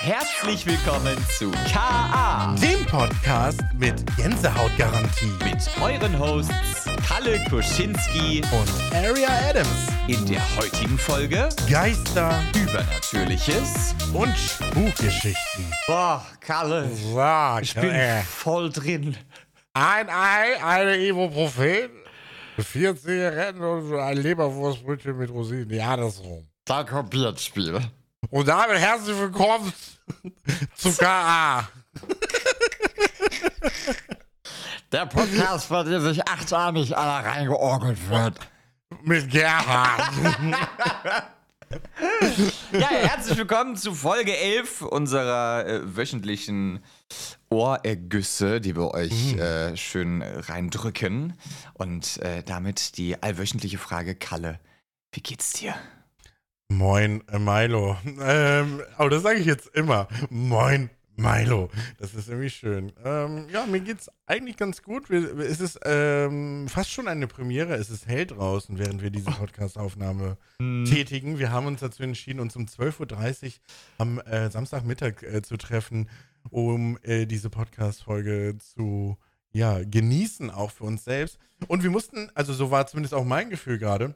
Herzlich willkommen zu KA Dem Podcast mit Gänsehautgarantie mit euren Hosts Kalle Kuschinski und Aria Adams. in der heutigen Folge Geister Übernatürliches. und Spukgeschichten. Boah, Kalle, Sag, ich bin äh, voll drin. ein Ei, eine Ibuprofen, vier Zigaretten und ein Leberwurstbrötchen mit Rosinen. Ja, das so. Danke, Bierspiel. Und damit herzlich willkommen zu KA. Der Podcast, bei dem sich achtarmig aller reingeorgelt wird. Mit Gerhard. Ja, herzlich willkommen zu Folge 11 unserer äh, wöchentlichen Ohrergüsse, die wir euch äh, schön reindrücken. Und äh, damit die allwöchentliche Frage, Kalle, wie geht's dir? Moin, äh, Milo. Ähm, aber das sage ich jetzt immer. Moin, Milo. Das ist irgendwie schön. Ähm, ja, mir geht's eigentlich ganz gut. Wir, es ist ähm, fast schon eine Premiere. Es ist hell draußen, während wir diese Podcast-Aufnahme tätigen. Wir haben uns dazu entschieden, uns um 12.30 Uhr am äh, Samstagmittag äh, zu treffen, um äh, diese Podcast-Folge zu ja, genießen, auch für uns selbst. Und wir mussten, also so war zumindest auch mein Gefühl gerade,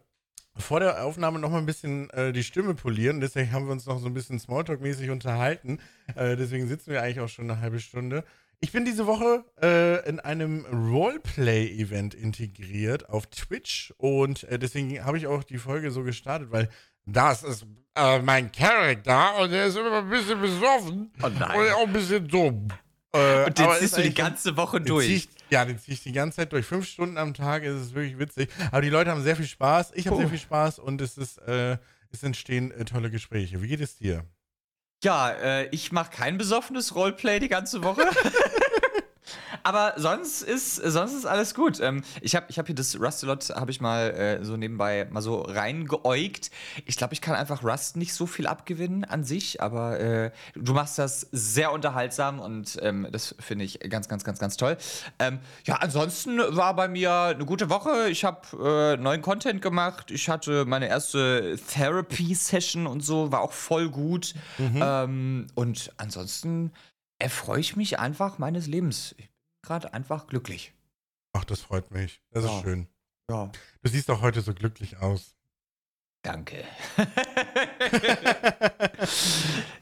vor der Aufnahme noch mal ein bisschen äh, die Stimme polieren. Deswegen haben wir uns noch so ein bisschen Smalltalk-mäßig unterhalten. Äh, deswegen sitzen wir eigentlich auch schon eine halbe Stunde. Ich bin diese Woche äh, in einem Roleplay-Event integriert auf Twitch und äh, deswegen habe ich auch die Folge so gestartet, weil das ist äh, mein Charakter und der ist immer ein bisschen besoffen Oh nein. und auch ein bisschen dumm. Äh, Und den ziehst ist du die ganze Woche durch. Ja, den ziehe ich die ganze Zeit durch. Fünf Stunden am Tag ist es wirklich witzig. Aber die Leute haben sehr viel Spaß. Ich habe sehr viel Spaß und es ist, äh, es entstehen äh, tolle Gespräche. Wie geht es dir? Ja, äh, ich mache kein besoffenes Roleplay die ganze Woche. Aber sonst ist, sonst ist alles gut. Ähm, ich habe ich hab hier das Rustalot, habe ich mal äh, so nebenbei mal so reingeäugt. Ich glaube, ich kann einfach Rust nicht so viel abgewinnen an sich, aber äh, du machst das sehr unterhaltsam und ähm, das finde ich ganz, ganz, ganz, ganz toll. Ähm, ja, ansonsten war bei mir eine gute Woche. Ich habe äh, neuen Content gemacht. Ich hatte meine erste Therapy-Session und so, war auch voll gut. Ähm, und ansonsten erfreue ich mich einfach meines Lebens. Ich gerade einfach glücklich. Ach, das freut mich. Das Ja. ist schön. Ja. Du siehst auch heute so glücklich aus. Danke.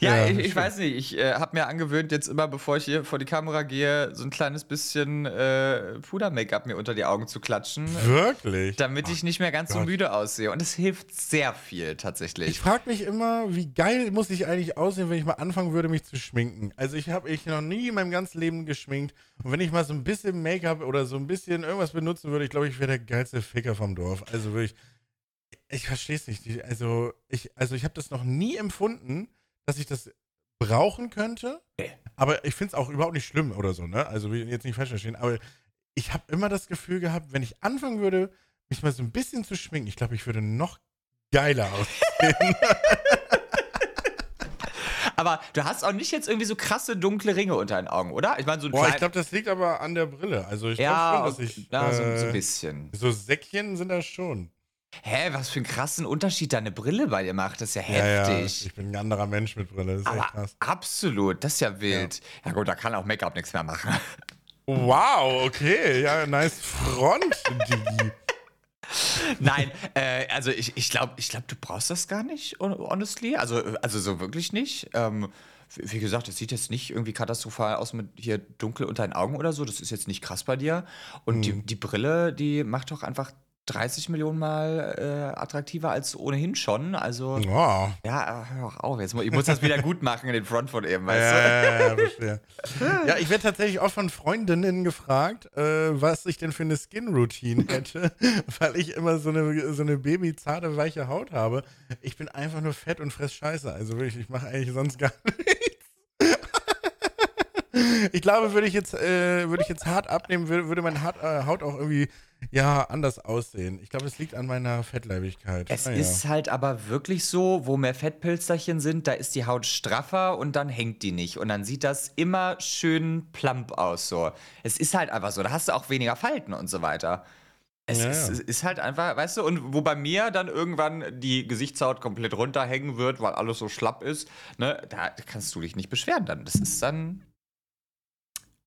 ja, Ja, ich, ich weiß nicht. Ich äh, habe mir angewöhnt, jetzt immer, bevor ich hier vor die Kamera gehe, so ein kleines bisschen äh, Puder-Make-up mir unter die Augen zu klatschen, Wirklich? damit ich nicht mehr ganz so Gott. müde aussehe. Und es hilft sehr viel Ich tatsächlich. frage mich immer, wie geil muss ich eigentlich aussehen, wenn ich mal anfangen würde, mich zu schminken. Also ich habe ich noch nie in meinem ganzen Leben geschminkt. Und wenn ich mal so ein bisschen Make-up oder so ein bisschen irgendwas benutzen würde, ich glaube, ich wäre der geilste Ficker vom Dorf. Also wirklich, ich verstehe es nicht. Also ich, also ich habe das noch nie empfunden, dass ich das brauchen könnte. Nee. Aber ich finde es auch überhaupt nicht schlimm oder so, ne? Also jetzt nicht falsch verstehen. Aber ich habe immer das Gefühl gehabt, wenn ich anfangen würde, mich mal so ein bisschen zu schminken, ich glaube, ich würde noch geiler aussehen. Aber du hast auch nicht jetzt irgendwie so krasse dunkle Ringe unter den Augen, oder? Ich meine, so ein Boah, ich glaube, das liegt aber an der Brille. Also ich ja, glaube schon, dass ich. ja, so, so ein äh, bisschen. so Säckchen sind das schon. Hä, was für einen krassen Unterschied deine Brille bei dir macht. Das ist ja Ja, ja, heftig. ich bin ein anderer Mensch mit Brille. Das ist echt Aber krass. absolut, das ist ja wild. Ja, gut, da kann auch Make-up nichts mehr machen. Wow, okay. Ja, nice Front, Digi. Nein, äh, also ich, ich glaube, ich glaub, du brauchst das gar nicht, hon- honestly. Also, also so wirklich nicht. Ähm, wie gesagt, es sieht jetzt nicht irgendwie katastrophal aus mit hier dunkel unter den Augen oder so. Das ist jetzt nicht krass bei dir. Und die, die Brille, die macht doch einfach 30 Millionen Mal äh, attraktiver als ohnehin schon. Also, Ja. ja, hör doch auf. Jetzt, ich muss das wieder gut machen in den Front von eben, weißt du? Ja, ja, ja, ja, ich werde tatsächlich auch von Freundinnen gefragt, äh, was ich denn für eine Skin-Routine hätte, weil ich immer so eine, so eine babyzarte, weiche Haut habe. Ich bin einfach nur fett und fress Scheiße. Also wirklich, ich mache eigentlich sonst gar nichts. ich glaube, würde ich jetzt, äh, würde ich jetzt hart abnehmen, würde, würde meine äh, Haut auch irgendwie ja anders aussehen. Ich glaube, es liegt an meiner Fettleibigkeit. Es Naja. ist halt aber wirklich so, wo mehr Fettpilsterchen sind, da ist die Haut straffer und dann hängt die nicht. Und dann sieht das immer schön plump aus so. Es ist halt einfach so. Da hast du auch weniger Falten und so weiter. Es Ja, ist, ja. es ist halt einfach, weißt du, und wo bei mir dann irgendwann die Gesichtshaut komplett runterhängen wird, weil alles so schlapp ist, ne, da kannst du dich nicht beschweren dann. Das ist dann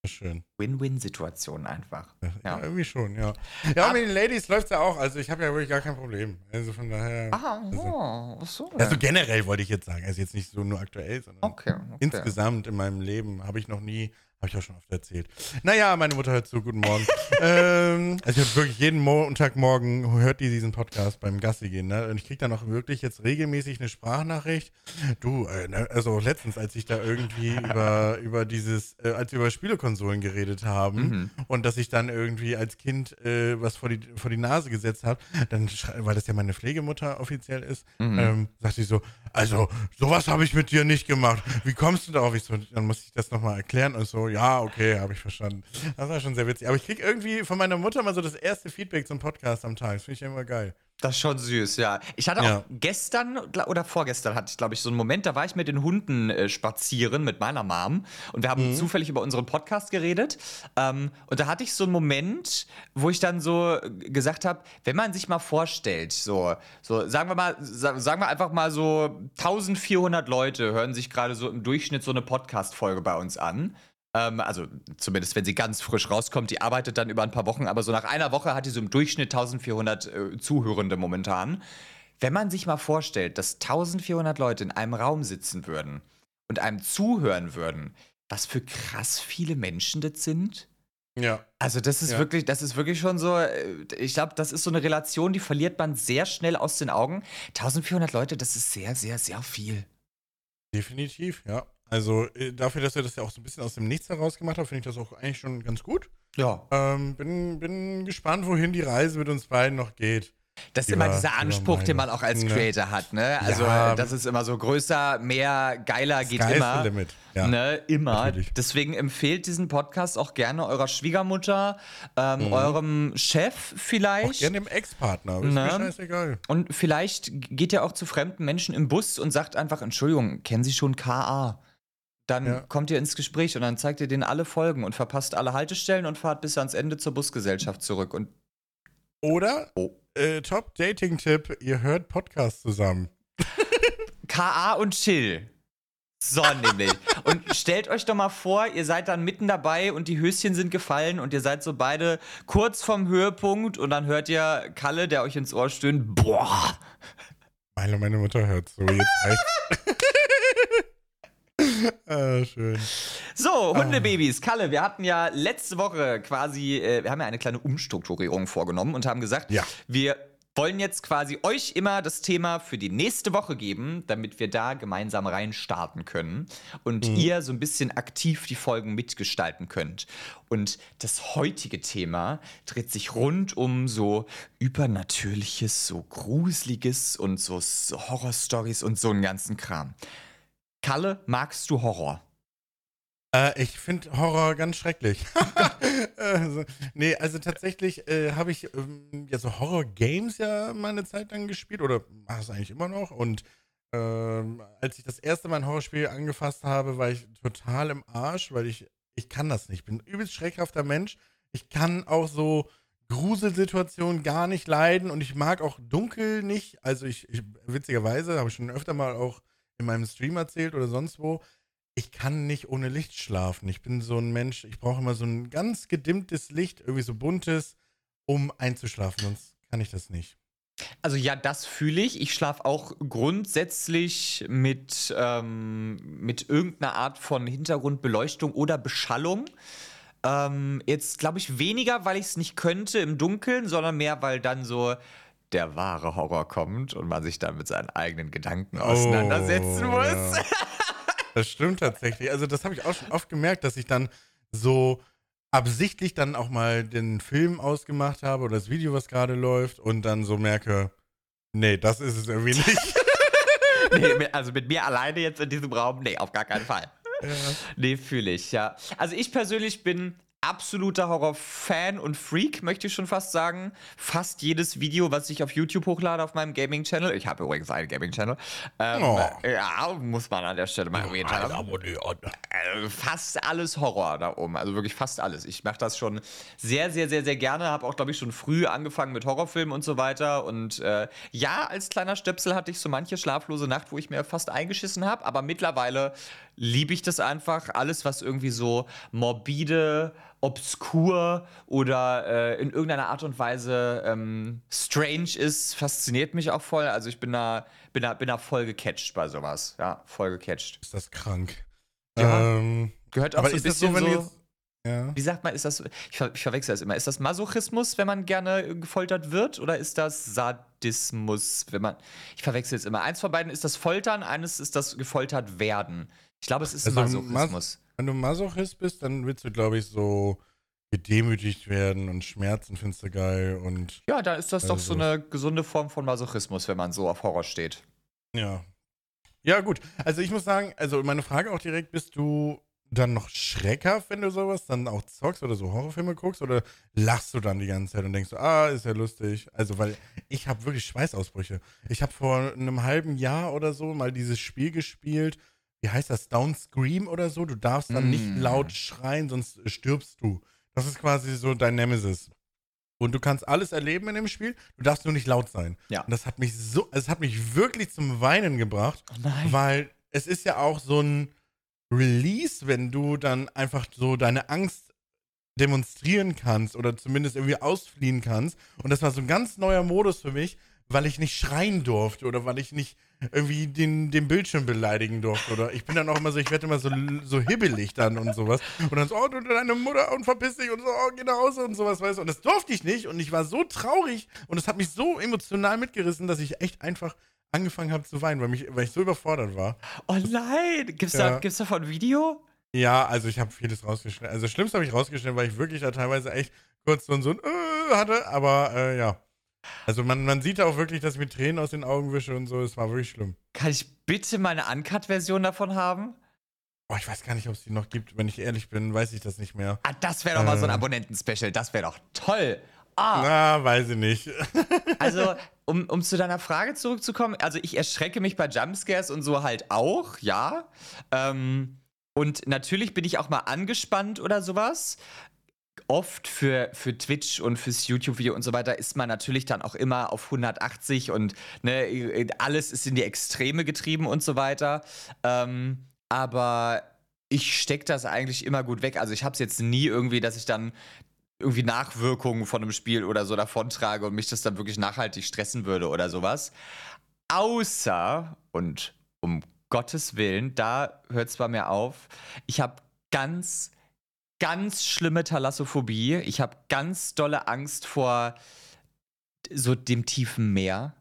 Schön. Win-Win-Situation einfach. Ja, Ja. irgendwie schon, ja. Ja, Ab- mit den Ladies läuft ja auch. Also ich habe ja wirklich gar kein Problem. Also von daher. Ah, also, oh, so. also generell wollte ich jetzt sagen. Also jetzt nicht so nur aktuell, sondern okay, okay. insgesamt in meinem Leben habe ich noch nie, habe ich auch schon oft erzählt. Naja, meine Mutter hört zu, guten Morgen. ähm, also ich habe wirklich jeden Montagmorgen hört die diesen Podcast beim Gassi gehen. Ne? Und ich kriege dann auch wirklich jetzt regelmäßig eine Sprachnachricht. Du, äh, ne, also letztens, als ich da irgendwie über, über dieses, äh, als wir über Spielekonsolen geredet haben Mhm. und dass ich dann irgendwie als Kind äh, was vor die, vor die Nase gesetzt habe, dann, weil das ja meine Pflegemutter offiziell ist, Mhm. ähm, sagt sie so, also sowas habe ich mit dir nicht gemacht. Wie kommst du darauf? Ich so, dann muss ich das nochmal erklären und so, ja, okay, habe ich verstanden. Das war schon sehr witzig. Aber ich krieg irgendwie von meiner Mutter mal so das erste Feedback zum Podcast am Tag. Das finde ich immer geil. Das ist schon süß, ja. Ich hatte Ja. auch gestern oder vorgestern hatte ich, glaube ich, so einen Moment, da war ich mit den Hunden äh, spazieren mit meiner Mom und wir haben zufällig über unseren Podcast geredet. Ähm, und da hatte ich so einen Moment, wo ich dann so gesagt habe, wenn man sich mal vorstellt, so, so sagen wir mal, sa sagen wir einfach mal so 1400 Leute hören sich gerade so im Durchschnitt so eine Podcast-Folge bei uns an. Ähm, also zumindest, wenn sie ganz frisch rauskommt, die arbeitet dann über ein paar Wochen, aber so nach einer Woche hat die so im Durchschnitt 1400 äh, Zuhörende momentan. Wenn man sich mal vorstellt, dass 1400 Leute in einem Raum sitzen würden und einem zuhören würden, was für krass viele Menschen das sind. Ja. Also das ist Ja. wirklich, das ist wirklich schon so, äh, ich glaube, das ist so eine Relation, die verliert man sehr schnell aus den Augen. 1400 Leute, das ist sehr, sehr, sehr viel. Definitiv, ja. Also äh, dafür, dass er das ja auch so ein bisschen aus dem Nichts heraus gemacht hat, finde ich das auch eigentlich schon ganz gut. Ja. Ähm, bin, bin gespannt, wohin die Reise mit uns beiden noch geht. Das ist Über- immer dieser Anspruch, den man meine- auch als Ne. Creator hat, ne? Also, Ja. das ist immer so größer, mehr, geiler geht immer. limit. Ja. Ne, immer. natürlich. Deswegen empfehlt diesen Podcast auch gerne eurer Schwiegermutter, ähm, eurem Chef Mhm. Auch vielleicht. gerne dem Ex-Partner, ist Ne? mir scheißegal. Und vielleicht geht ihr auch zu fremden Menschen im Bus und sagt einfach, Entschuldigung, kennen Sie schon KA? Dann Ja. kommt ihr ins Gespräch und dann zeigt ihr denen alle Folgen und verpasst alle Haltestellen und fahrt bis ans Ende zur Busgesellschaft zurück. Und Oder, Oh. äh, Top-Dating-Tipp, ihr hört Podcasts zusammen. KA und Chill. So, nämlich. Und stellt euch doch mal vor, ihr seid dann mitten dabei und die Höschen sind gefallen und ihr seid so beide kurz vom Höhepunkt und dann hört ihr Kalle, der euch ins Ohr stöhnt, boah. Meine, meine Mutter hört so, jetzt reicht's. ah, schön. So, Hundebabys. Kalle, wir hatten ja letzte Woche quasi, äh, wir haben ja eine kleine Umstrukturierung vorgenommen und haben gesagt, Ja. wir wollen jetzt quasi euch immer das Thema für die nächste Woche geben, damit wir da gemeinsam reinstarten können und ihr so ein bisschen aktiv die Folgen mitgestalten könnt. Und das heutige Thema dreht sich rund um so übernatürliches, so gruseliges und so Horrorstories und so einen ganzen Kram. Kalle, magst du Horror? Äh, ich finde Horror ganz schrecklich. also, nee, also tatsächlich äh, habe ich ähm, ja so Horror-Games ja mal eine Zeit lang gespielt oder mache es eigentlich immer noch. Und ähm, als ich das erste Mal ein Horrorspiel angefasst habe, war ich total im Arsch, weil ich, ich kann das nicht. Ich bin ein übelst schreckhafter Mensch. Ich kann auch so Gruselsituationen gar nicht leiden und ich mag auch dunkel nicht. Also ich, ich witzigerweise, habe ich schon öfter mal auch in meinem Stream erzählt oder sonst wo, ich kann nicht ohne Licht schlafen. Ich bin so ein Mensch, ich brauche immer so ein ganz gedimmtes Licht, irgendwie so buntes, um einzuschlafen, sonst kann ich das nicht. Also ja, das fühle ich. Ich schlafe auch grundsätzlich mit, ähm, mit irgendeiner Art von Hintergrundbeleuchtung oder Beschallung. Ähm, jetzt glaube ich weniger, weil ich es nicht könnte im Dunkeln, sondern mehr, weil dann so der wahre Horror kommt und man sich dann mit seinen eigenen Gedanken auseinandersetzen Oh, muss. ja. Das stimmt tatsächlich. Also das habe ich auch schon oft gemerkt, dass ich dann so absichtlich dann auch mal den Film ausgemacht habe oder das Video, was gerade läuft und dann so merke, nee, das ist es irgendwie nicht. nee, also mit mir alleine jetzt in diesem Raum, nee, auf gar keinen Fall. Nee, fühle ich, ja. Also ich persönlich bin absoluter Horror-Fan und Freak, möchte ich schon fast sagen. Fast jedes Video, was ich auf YouTube hochlade auf meinem Gaming-Channel, ich habe übrigens einen Gaming-Channel, ähm, Oh. ja, muss man an der Stelle mal erwähnt haben. äh, fast alles Horror da oben. Also wirklich fast alles. Ich mache das schon sehr, sehr, sehr, sehr gerne. Habe auch, glaube ich, schon früh angefangen mit Horrorfilmen und so weiter. Und äh, ja, als kleiner Stöpsel hatte ich so manche schlaflose Nacht, wo ich mir fast eingeschissen habe. Aber mittlerweile liebe ich das einfach. Alles, was irgendwie so morbide, obskur oder äh, in irgendeiner Art und Weise ähm, strange ist, fasziniert mich auch voll. Also ich bin da, bin da, bin da voll gecatcht bei sowas. Ja, voll gecatcht. Ist das krank? Ja. Ähm, Gehört auch aber so ein bisschen so, so, ja. wie sagt man, ist das, ich, ver ich verwechsel das immer, ist das Masochismus, wenn man gerne gefoltert wird oder ist das Sadismus, wenn man, ich verwechsel es immer. Eins von beiden ist das Foltern, eines ist das gefoltert werden. Ich glaube, es ist Also Masochismus. Wenn du Masochist bist, dann willst du, glaube ich, so gedemütigt werden und Schmerzen findest du geil und Ja, da ist das doch Also- so eine gesunde Form von Masochismus, wenn man so auf Horror steht. ja. Ja, gut. Also ich muss sagen, also meine Frage auch direkt, bist du dann noch schreckhaft, wenn du sowas dann auch zockst oder so Horrorfilme guckst oder lachst du dann die ganze Zeit und denkst ah, ist ja lustig. Also, weil ich habe wirklich Schweißausbrüche. Ich habe vor einem halben Jahr oder so mal dieses Spiel gespielt, wie heißt das, Down Scream oder so. Du darfst dann nicht Mm. laut schreien, sonst stirbst du. Das ist quasi so dein Nemesis. Und du kannst alles erleben in dem Spiel, du darfst nur nicht laut sein. Ja. Und das hat mich so, es hat mich wirklich zum Weinen gebracht, Oh nein. weil es ist ja auch so ein Release, wenn du dann einfach so deine Angst demonstrieren kannst oder zumindest irgendwie ausfliehen kannst. Und das war so ein ganz neuer Modus für mich, weil ich nicht schreien durfte oder weil ich nicht irgendwie den, den Bildschirm beleidigen durfte. Oder ich bin dann auch immer so, ich werde immer so, so hibbelig dann und sowas. Und dann so, oh, du deine Mutter und verpiss dich und so, oh, geh nach Hause und sowas, weißt du. Und das durfte ich nicht und ich war so traurig und es hat mich so emotional mitgerissen, dass ich echt einfach angefangen habe zu weinen, weil, mich, weil ich so überfordert war. Oh nein. Gibt's, Ja. da, gibt's davon ein Video? Ja, also ich habe vieles rausgeschnitten. Also Schlimmste habe ich rausgeschnitten, weil ich wirklich da teilweise echt kurz so ein, so ein äh, hatte, aber äh, ja. Also man, man sieht auch wirklich, dass ich mir Tränen aus den Augen wische und so. Es war wirklich schlimm. Kann ich bitte meine Uncut-Version davon haben? Oh, ich weiß gar nicht, ob es die noch gibt. Wenn ich ehrlich bin, weiß ich das nicht mehr. Ah, das wäre doch mal so ein Äh. Abonnenten-Special. Das wäre doch toll. Ah, Na, weiß ich nicht. also, um, um zu deiner Frage zurückzukommen, also ich erschrecke mich bei Jumpscares und so halt auch, ja. Ähm, und natürlich bin ich auch mal angespannt oder sowas. Oft für, für Twitch und fürs YouTube-Video und so weiter ist man natürlich dann auch immer auf 180 und ne, alles ist in die Extreme getrieben und so weiter. Ähm, aber ich stecke das eigentlich immer gut weg. Also ich habe es jetzt nie irgendwie, dass ich dann irgendwie Nachwirkungen von einem Spiel oder so davontrage und mich das dann wirklich nachhaltig stressen würde oder sowas. Außer, und um Gottes Willen, da hört es bei mir auf, ich habe ganz, ganz schlimme Thalassophobie. Ich habe ganz dolle Angst vor so dem tiefen Meer.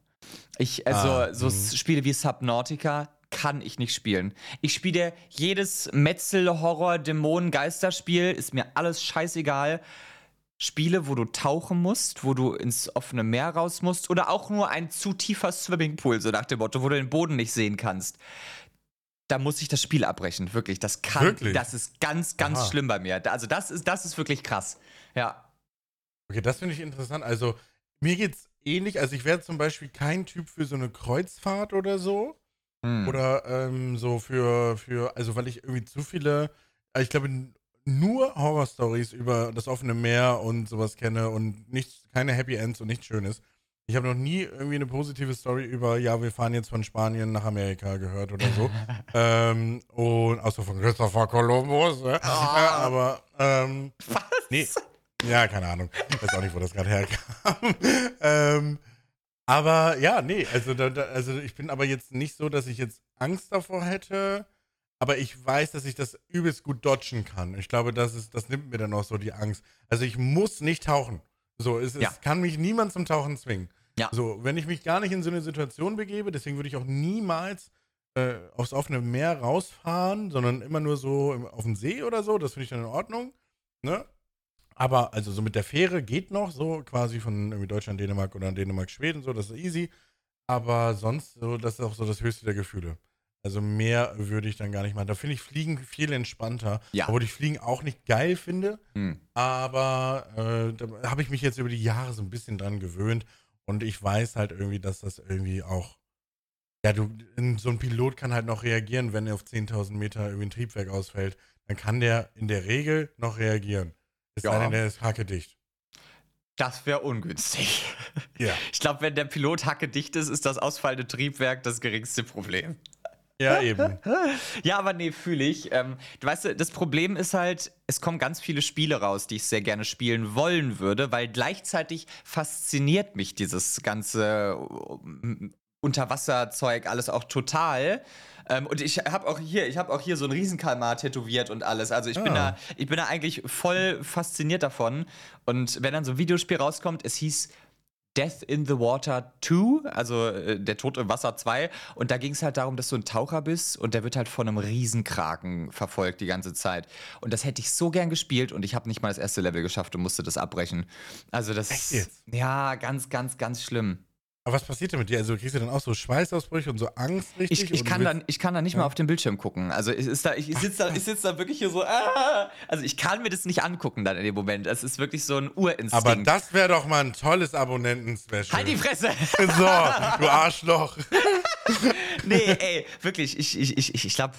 Ich, also, Ah, so mhm. Spiele wie Subnautica kann ich nicht spielen. Ich spiele jedes Metzel, Horror, Dämonen, Geisterspiel, ist mir alles scheißegal. Spiele, wo du tauchen musst, wo du ins offene Meer raus musst oder auch nur ein zu tiefer Swimmingpool, so nach dem Motto, wo du den Boden nicht sehen kannst. Da muss ich das Spiel abbrechen, wirklich. Das kann, Wirklich? das ist ganz, ganz Aha. schlimm bei mir. Also das ist, das ist wirklich krass. Ja. Okay, das finde ich interessant. Also, mir geht's ähnlich. Also, ich wäre zum Beispiel kein Typ für so eine Kreuzfahrt oder so. Hm. Oder ähm, so für, für, also weil ich irgendwie zu viele, ich glaube, nur Horror-Stories über das offene Meer und sowas kenne und nichts, keine Happy Ends und nichts Schönes. Ich habe noch nie irgendwie eine positive Story über, ja, wir fahren jetzt von Spanien nach Amerika gehört oder so. ähm, und außer von Christopher Columbus, ne? äh, aber ähm, Was? Nee. Ja, keine Ahnung. Ich weiß auch nicht, wo das gerade herkam. ähm, aber ja, nee, also, da, da, also ich bin aber jetzt nicht so, dass ich jetzt Angst davor hätte, aber ich weiß, dass ich das übelst gut dodgen kann. Ich glaube, das, ist, das nimmt mir dann auch so die Angst. Also ich muss nicht tauchen. So, es, Ja. es kann mich niemand zum Tauchen zwingen. Ja. So, wenn ich mich gar nicht in so eine Situation begebe, deswegen würde ich auch niemals äh, aufs offene Meer rausfahren, sondern immer nur so im, auf dem See oder so, das finde ich dann in Ordnung. Ne? Aber also so mit der Fähre geht noch, so quasi von irgendwie Deutschland, Dänemark oder Dänemark, Schweden, so, das ist easy. Aber sonst, so, das ist auch so das höchste der Gefühle. Also mehr würde ich dann gar nicht machen. Da finde ich Fliegen viel entspannter. Ja. Obwohl ich Fliegen auch nicht geil finde. Hm. Aber äh, da habe ich mich jetzt über die Jahre so ein bisschen dran gewöhnt. Und ich weiß halt irgendwie, dass das irgendwie auch Ja, du, so ein Pilot kann halt noch reagieren, wenn er auf 10.000 Meter irgendwie ein Triebwerk ausfällt. Dann kann der in der Regel noch reagieren. Es Ja. sei denn, der ist hackedicht. Das wäre ungünstig. Ja. Ich glaube, wenn der Pilot hackedicht ist, ist das ausfallende Triebwerk das geringste Problem. Ja, eben. Ja, aber nee, fühle ich. Ähm, du weißt, du, das Problem ist halt, es kommen ganz viele Spiele raus, die ich sehr gerne spielen wollen würde, weil gleichzeitig fasziniert mich dieses ganze äh, Unterwasserzeug alles auch total. Ähm, und ich habe auch hier, ich habe auch hier so ein Riesenkalmar tätowiert und alles. Also ich bin Ah. da, ich bin da eigentlich voll fasziniert davon. Und wenn dann so ein Videospiel rauskommt, es hieß Death in the Water 2, also äh, der Tod im Wasser 2. Und da ging es halt darum, dass du ein Taucher bist und der wird halt von einem Riesenkraken verfolgt die ganze Zeit. Und das hätte ich so gern gespielt und ich habe nicht mal das erste Level geschafft und musste das abbrechen. Also das Echt jetzt? ja ganz, ganz, ganz schlimm. Aber was passiert denn mit dir? Also kriegst du dann auch so Schweißausbrüche und so Angst richtig? Ich, ich, kann, dann, ich kann da nicht mal Ja. auf den Bildschirm gucken. Also ich, ist da, ich sitze da, ich sitz da wirklich hier so, ah! also ich kann mir das nicht angucken dann in dem Moment. Das ist wirklich so ein Urinstinkt. Aber das wäre doch mal ein tolles Abonnenten-Special. halt die Fresse! So, du Arschloch. nee, ey, wirklich, ich, ich, ich, ich, ich glaube,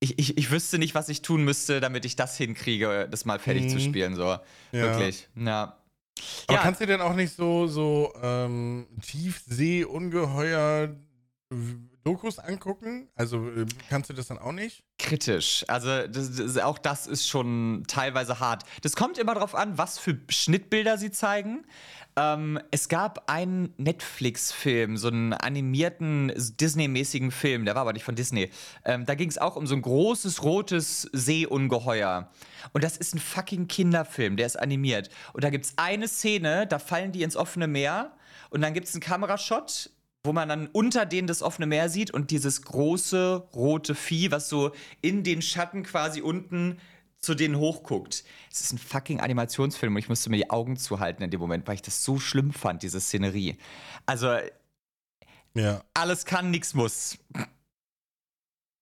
ich, ich, ich wüsste nicht, was ich tun müsste, damit ich das hinkriege, das mal fertig zu Mhm. spielen. So. Wirklich. Ja. Aber ja, kannst du denn auch nicht so, so ähm, Tiefsee-Ungeheuer Dokus angucken? Also äh, kannst du das dann auch nicht? kritisch. Also das, das, auch das ist schon teilweise hart. Das kommt immer darauf an, was für Schnittbilder sie zeigen. Ähm, es gab einen Netflix-Film, so einen animierten Disney-mäßigen Film, der war aber nicht von Disney. Ähm, da ging es auch um so ein großes rotes Seeungeheuer. Und das ist ein fucking Kinderfilm, der ist animiert. Und da gibt es eine Szene, da fallen die ins offene Meer und dann gibt es einen Kamerashot wo man dann unter denen das offene Meer sieht und dieses große rote Vieh, was so in den Schatten quasi unten zu denen hochguckt. Es ist ein fucking Animationsfilm und ich musste mir die Augen zuhalten in dem Moment, weil ich das so schlimm fand, diese Szenerie. Also, Ja. alles kann, nix muss.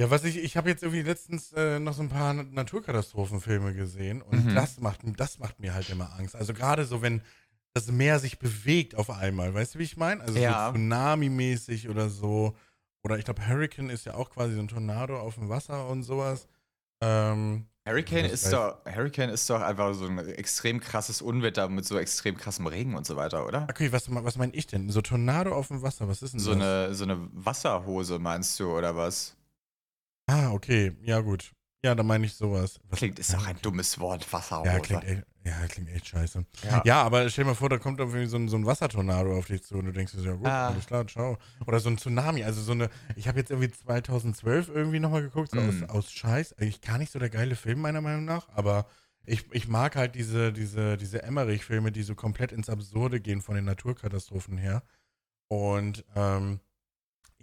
Ja, was ich, ich habe jetzt irgendwie letztens äh, noch so ein paar Naturkatastrophenfilme gesehen und Mhm. das macht, das macht mir halt immer Angst. Also gerade so, wenn das Meer sich bewegt auf einmal, weißt du, wie ich meine? Also Ja. so Tsunami-mäßig oder so. Oder ich glaube, Hurricane ist ja auch quasi so ein Tornado auf dem Wasser und sowas. Ähm, Hurricane ist, doch, Hurricane ist doch einfach so ein extrem krasses Unwetter mit so extrem krassem Regen und so weiter, oder? okay, was, was meine ich denn? So Tornado auf dem Wasser, was ist denn So das? eine, so eine Wasserhose, meinst du, oder was? Ah, okay, ja gut. Ja, da meine ich sowas. Was, Klingt, ist doch ein dummes Wort, Wasserhose. Ja, klingt echt, ja, klingt echt scheiße. Ja. Ja, aber stell dir mal vor, da kommt irgendwie so ein, so ein Wassertornado auf dich zu und du denkst dir so, ja gut, Ah. alles klar, ciao. Oder so ein Tsunami, also so eine, ich habe jetzt irgendwie 2012 irgendwie nochmal geguckt, so Mm. aus, aus Scheiß, eigentlich gar nicht so der geile Film meiner Meinung nach, aber ich, ich mag halt diese, diese, diese Emmerich-Filme, die so komplett ins Absurde gehen von den Naturkatastrophen her. Und ähm,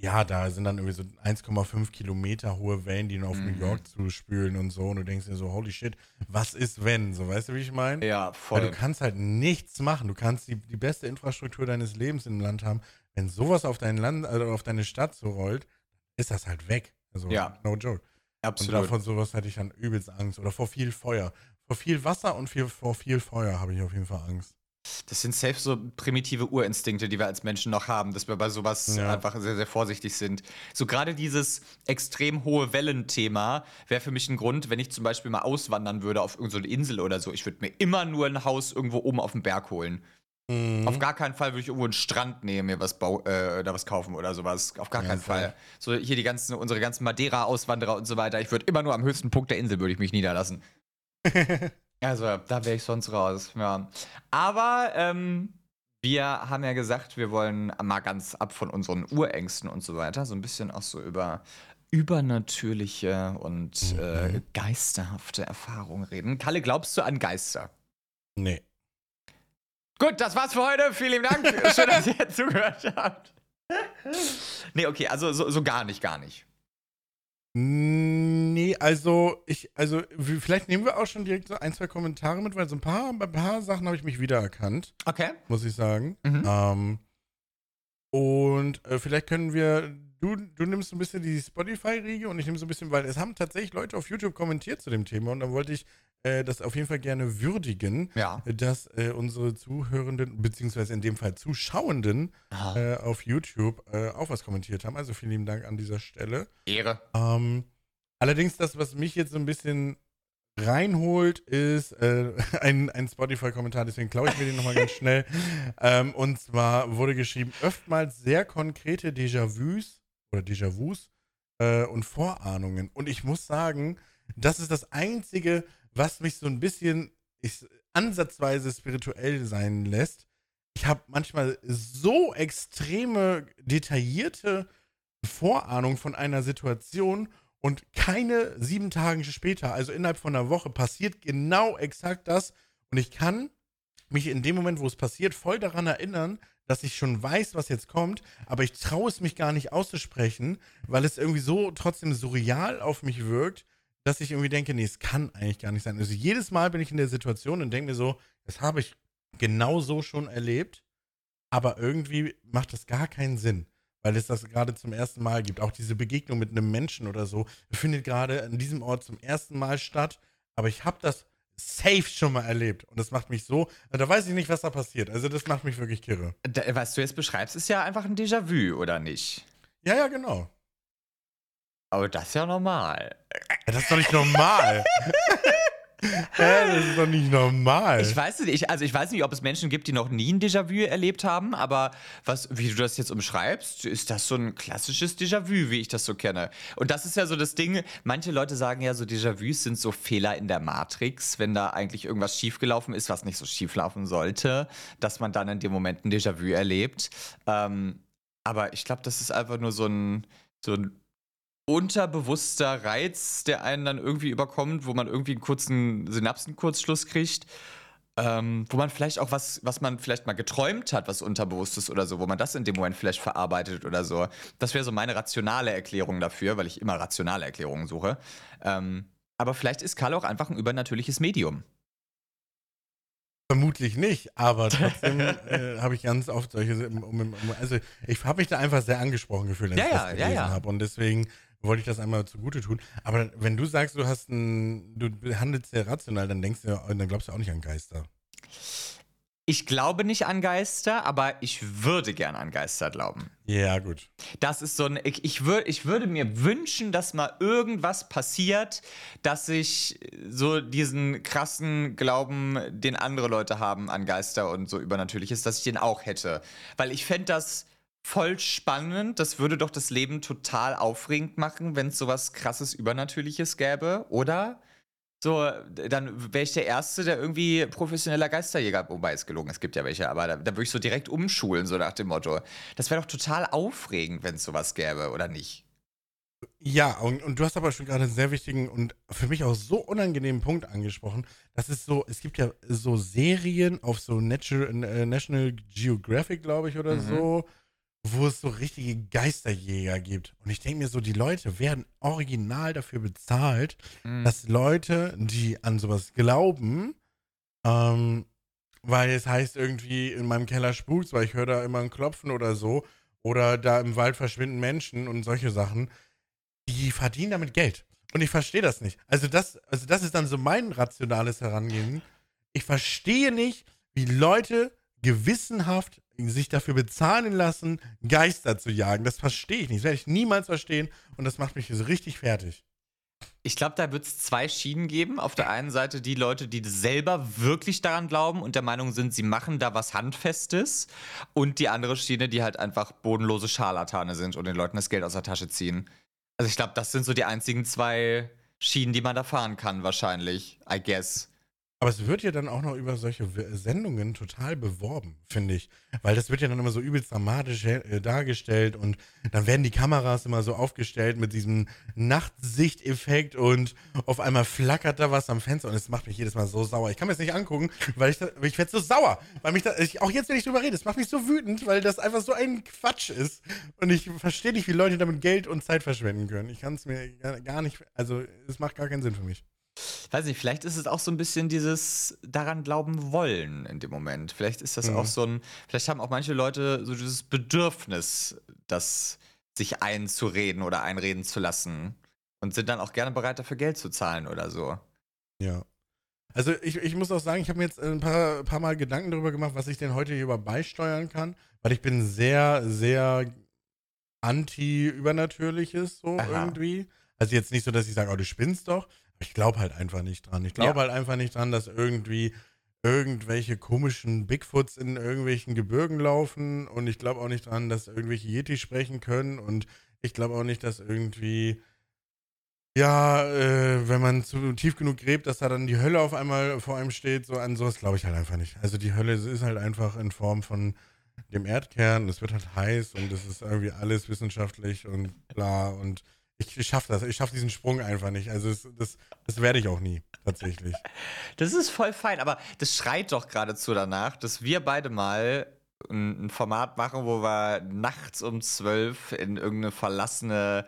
ja, da sind dann irgendwie so 1,5 Kilometer hohe Wellen, die nur auf Mhm. New York zuspülen und so. Und du denkst dir so, holy shit, was ist wenn? So, weißt du, wie ich meine? Ja, Weil voll. du kannst halt nichts machen. Du kannst die, die beste Infrastruktur deines Lebens im Land haben. Wenn sowas auf dein Land, also auf deine Stadt so rollt, ist das halt weg. Also, Ja. no joke. Und Absolut. davon sowas hatte ich dann übelst Angst. Oder vor viel Feuer. Vor viel Wasser und viel, vor viel Feuer habe ich auf jeden Fall Angst. Das sind safe so primitive Urinstinkte, die wir als Menschen noch haben, dass wir bei sowas Ja. einfach sehr, sehr vorsichtig sind. So gerade dieses extrem hohe Wellenthema wäre für mich ein Grund, wenn ich zum Beispiel mal auswandern würde auf irgendeine Insel oder so. Ich würde mir immer nur ein Haus irgendwo oben auf dem Berg holen. Mhm. Auf gar keinen Fall würde ich irgendwo einen Strand nehmen, mir was bau äh, da was kaufen oder sowas. Auf gar Ja, keinen voll. Fall. So hier die ganzen, unsere ganzen Madeira-Auswanderer und so weiter. Ich würde immer nur am höchsten Punkt der Insel würde ich mich niederlassen. Also, da wäre ich sonst raus, ja. Aber ähm, wir haben ja gesagt, wir wollen mal ganz ab von unseren Urängsten und so weiter, so ein bisschen auch so über übernatürliche und Mhm. äh, geisterhafte Erfahrungen reden. Kalle, glaubst du an Geister? nee. Gut, das war's für heute. Vielen lieben Dank. Schön, dass ihr zugehört habt. Nee, okay, also so, so gar nicht, gar nicht. Nee, also ich, also vielleicht nehmen wir auch schon direkt so ein, zwei Kommentare mit, weil so ein paar, ein paar Sachen habe ich mich wiedererkannt, Okay. muss ich sagen. Mhm. Ähm, und äh, vielleicht können wir, du, du nimmst so ein bisschen die Spotify-Riege und ich nehme so ein bisschen, weil es haben tatsächlich Leute auf YouTube kommentiert zu dem Thema und dann wollte ich äh, das auf jeden Fall gerne würdigen, Ja. dass äh, unsere Zuhörenden, beziehungsweise in dem Fall Zuschauenden äh, auf YouTube äh, auch was kommentiert haben. Also vielen lieben Dank an dieser Stelle. Ehre. Ähm, allerdings, das, was mich jetzt so ein bisschen reinholt, ist äh, ein, ein Spotify-Kommentar, deswegen klaue ich mir den nochmal ganz schnell. Ähm, und zwar wurde geschrieben, oftmals sehr konkrete Déjà-vus oder Déjà-vus äh, und Vorahnungen. Und ich muss sagen, das ist das Einzige, was mich so ein bisschen ich, ansatzweise spirituell sein lässt. Ich habe manchmal so extreme, detaillierte Vorahnung von einer Situation und keine sieben Tage später, also innerhalb von einer Woche, passiert genau exakt das. Und ich kann mich in dem Moment, wo es passiert, voll daran erinnern, dass ich schon weiß, was jetzt kommt, aber ich traue es mich gar nicht auszusprechen, weil es irgendwie so trotzdem surreal auf mich wirkt, dass ich irgendwie denke, nee, es kann eigentlich gar nicht sein. Also jedes Mal bin ich in der Situation und denke mir so, das habe ich genau so schon erlebt, aber irgendwie macht das gar keinen Sinn weil es das gerade zum ersten Mal gibt. Auch diese Begegnung mit einem Menschen oder so findet gerade an diesem Ort zum ersten Mal statt. Aber ich habe das safe schon mal erlebt. Und das macht mich so, da weiß ich nicht, was da passiert. Also das macht mich wirklich kirre. Da, was du jetzt beschreibst, ist ja einfach ein Déjà-vu, oder nicht? Ja, ja, genau. Aber das ist ja normal. Ja, das ist doch nicht normal. Hä, das ist doch nicht normal. Ich weiß nicht, ich, also ich weiß nicht, ob es Menschen gibt, die noch nie ein Déjà-vu erlebt haben, aber was, wie du das jetzt umschreibst, ist das so ein klassisches Déjà-vu, wie ich das so kenne. Und das ist ja so das Ding, manche Leute sagen ja, so Déjà-vus sind so Fehler in der Matrix, wenn da eigentlich irgendwas schiefgelaufen ist, was nicht so schieflaufen sollte, dass man dann in dem Moment ein Déjà-vu erlebt. Ähm, aber ich glaube, das ist einfach nur so ein, so ein unterbewusster Reiz, der einen dann irgendwie überkommt, wo man irgendwie einen kurzen Synapsenkurzschluss kriegt. Ähm, wo man vielleicht auch was, was man vielleicht mal geträumt hat, was unterbewusst ist oder so, wo man das in dem Moment vielleicht verarbeitet oder so. Das wäre so meine rationale Erklärung dafür, weil ich immer rationale Erklärungen suche. Ähm, aber vielleicht ist Karl auch einfach ein übernatürliches Medium. Vermutlich nicht, aber trotzdem äh, habe ich ganz oft solche. Um, um, um, also ich habe mich da einfach sehr angesprochen gefühlt, als Ja, ich ja, das ja, gelesen ja. habe. Und deswegen wollte ich das einmal zugute tun. Aber wenn du sagst, du hast ein, du handelst sehr rational, dann denkst du, dann glaubst du auch nicht an Geister. Ich glaube nicht an Geister, aber ich würde gern an Geister glauben. Ja, gut. Das ist so ein. Ich, ich, würd, ich würde mir wünschen, dass mal irgendwas passiert, dass ich so diesen krassen Glauben, den andere Leute haben an Geister und so Übernatürliches, dass ich den auch hätte. Weil ich fände das voll spannend. Das würde doch das Leben total aufregend machen, wenn es sowas krasses Übernatürliches gäbe, oder? So, dann wäre ich der Erste, der irgendwie professioneller Geisterjäger, wobei es gelogen, es gibt ja welche, aber da, da würde ich so direkt umschulen, so nach dem Motto. Das wäre doch total aufregend, wenn es sowas gäbe, oder nicht? Ja, und, und du hast aber schon gerade einen sehr wichtigen und für mich auch so unangenehmen Punkt angesprochen. Das ist so, es gibt ja so Serien auf so Nature, äh, National Geographic, glaube ich, oder Mhm. so, wo es so richtige Geisterjäger gibt. Und ich denke mir so, die Leute werden original dafür bezahlt, Mhm. dass Leute, die an sowas glauben, ähm, weil es heißt irgendwie, in meinem Keller spukt's, weil ich höre da immer ein Klopfen oder so, oder da im Wald verschwinden Menschen und solche Sachen, die verdienen damit Geld. Und ich verstehe das nicht. Also das, also das ist dann so mein rationales Herangehen. Ich verstehe nicht, wie Leute gewissenhaft sich dafür bezahlen lassen, Geister zu jagen. Das verstehe ich nicht. Das werde ich niemals verstehen und das macht mich so richtig fertig. Ich glaube, da wird es zwei Schienen geben. Auf der einen Seite die Leute, die selber wirklich daran glauben und der Meinung sind, sie machen da was Handfestes. Und die andere Schiene, die halt einfach bodenlose Scharlatane sind und den Leuten das Geld aus der Tasche ziehen. Also ich glaube, das sind so die einzigen zwei Schienen, die man da fahren kann, wahrscheinlich. I guess. Aber es wird ja dann auch noch über solche W- Sendungen total beworben, finde ich. Weil das wird ja dann immer so übelst dramatisch äh, dargestellt und dann werden die Kameras immer so aufgestellt mit diesem Nachtsichteffekt und auf einmal flackert da was am Fenster und es macht mich jedes Mal so sauer. Ich kann mir das nicht angucken, weil ich, da, ich werde so sauer. Weil mich da, ich, auch jetzt, wenn ich drüber rede, es macht mich so wütend, weil das einfach so ein Quatsch ist. Und ich verstehe nicht, wie Leute damit Geld und Zeit verschwenden können. Ich kann es mir gar nicht, also es macht gar keinen Sinn für mich. Weiß nicht, vielleicht ist es auch so ein bisschen dieses daran glauben wollen in dem Moment. Vielleicht ist das Mhm. auch so ein, vielleicht haben auch manche Leute so dieses Bedürfnis, das sich einzureden oder einreden zu lassen. Und sind dann auch gerne bereit, dafür Geld zu zahlen oder so. Ja. Also ich, ich muss auch sagen, ich habe mir jetzt ein paar, paar Mal Gedanken darüber gemacht, was ich denn heute hierüber beisteuern kann, weil ich bin sehr, sehr anti-übernatürliches so Aha. irgendwie. Also jetzt nicht so, dass ich sage, oh, du spinnst doch. Ich glaube halt einfach nicht dran. Ich glaube Ja. halt einfach nicht dran, dass irgendwie irgendwelche komischen Bigfoots in irgendwelchen Gebirgen laufen und ich glaube auch nicht dran, dass irgendwelche Yeti sprechen können und ich glaube auch nicht, dass irgendwie ja, äh, wenn man zu tief genug gräbt, dass da dann die Hölle auf einmal vor einem steht, so an sowas glaube ich halt einfach nicht. Also die Hölle ist halt einfach in Form von dem Erdkern, es wird halt heiß und es ist irgendwie alles wissenschaftlich und bla und ich, schaffe das, ich schaffe diesen Sprung einfach nicht. Also es, das, das werde ich auch nie, tatsächlich. Das ist voll fein, aber das schreit doch geradezu danach, dass wir beide mal ein, ein Format machen, wo wir nachts um zwölf in irgendeine verlassene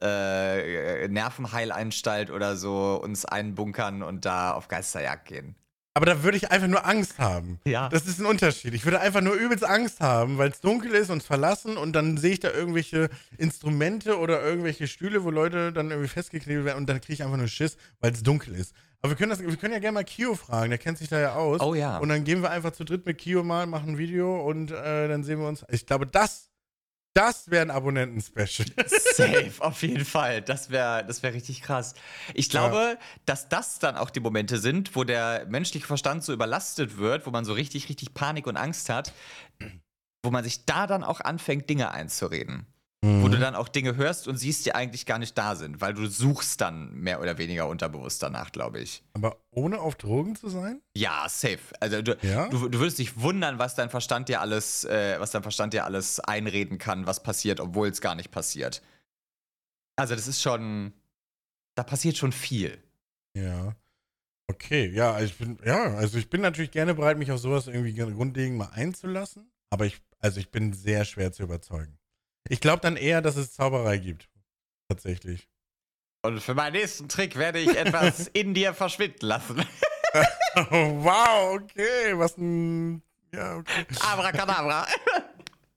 äh, Nervenheilanstalt oder so uns einbunkern und da auf Geisterjagd gehen. Aber da würde ich einfach nur Angst haben. Ja. Das ist ein Unterschied. Ich würde einfach nur übelst Angst haben, weil es dunkel ist und es verlassen und dann sehe ich da irgendwelche Instrumente oder irgendwelche Stühle, wo Leute dann irgendwie festgeklebt werden und dann kriege ich einfach nur Schiss, weil es dunkel ist. Aber wir können, das, wir können ja gerne mal Kio fragen, der kennt sich da ja aus. Oh ja. Und dann gehen wir einfach zu dritt mit Kio mal, machen ein Video und äh, dann sehen wir uns. Ich glaube, das, das wäre ein Abonnenten-Special. Safe, auf jeden Fall. Das wäre das wär richtig krass. Ich glaube, dass das dann auch die Momente sind, wo der menschliche Verstand so überlastet wird, wo man so richtig, richtig Panik und Angst hat, wo man sich da dann auch anfängt, Dinge einzureden. Wo du dann auch Dinge hörst und siehst, die eigentlich gar nicht da sind, weil du suchst dann mehr oder weniger unterbewusst danach, glaube ich. Aber ohne auf Drogen zu sein? Ja, safe. Also du, Ja? du, du würdest dich wundern, was dein Verstand dir alles, äh, was dein Verstand dir alles einreden kann, was passiert, obwohl es gar nicht passiert. Also das ist schon, da passiert schon viel. Ja. Okay, ja, also ich bin, ja, also ich bin natürlich gerne bereit, mich auf sowas irgendwie grundlegend mal einzulassen. Aber ich, also ich bin sehr schwer zu überzeugen. Ich glaube dann eher, dass es Zauberei gibt. Tatsächlich. Und für meinen nächsten Trick werde ich etwas in dir verschwinden lassen. Oh, wow, okay, was ein. Ja, okay. Abracadabra.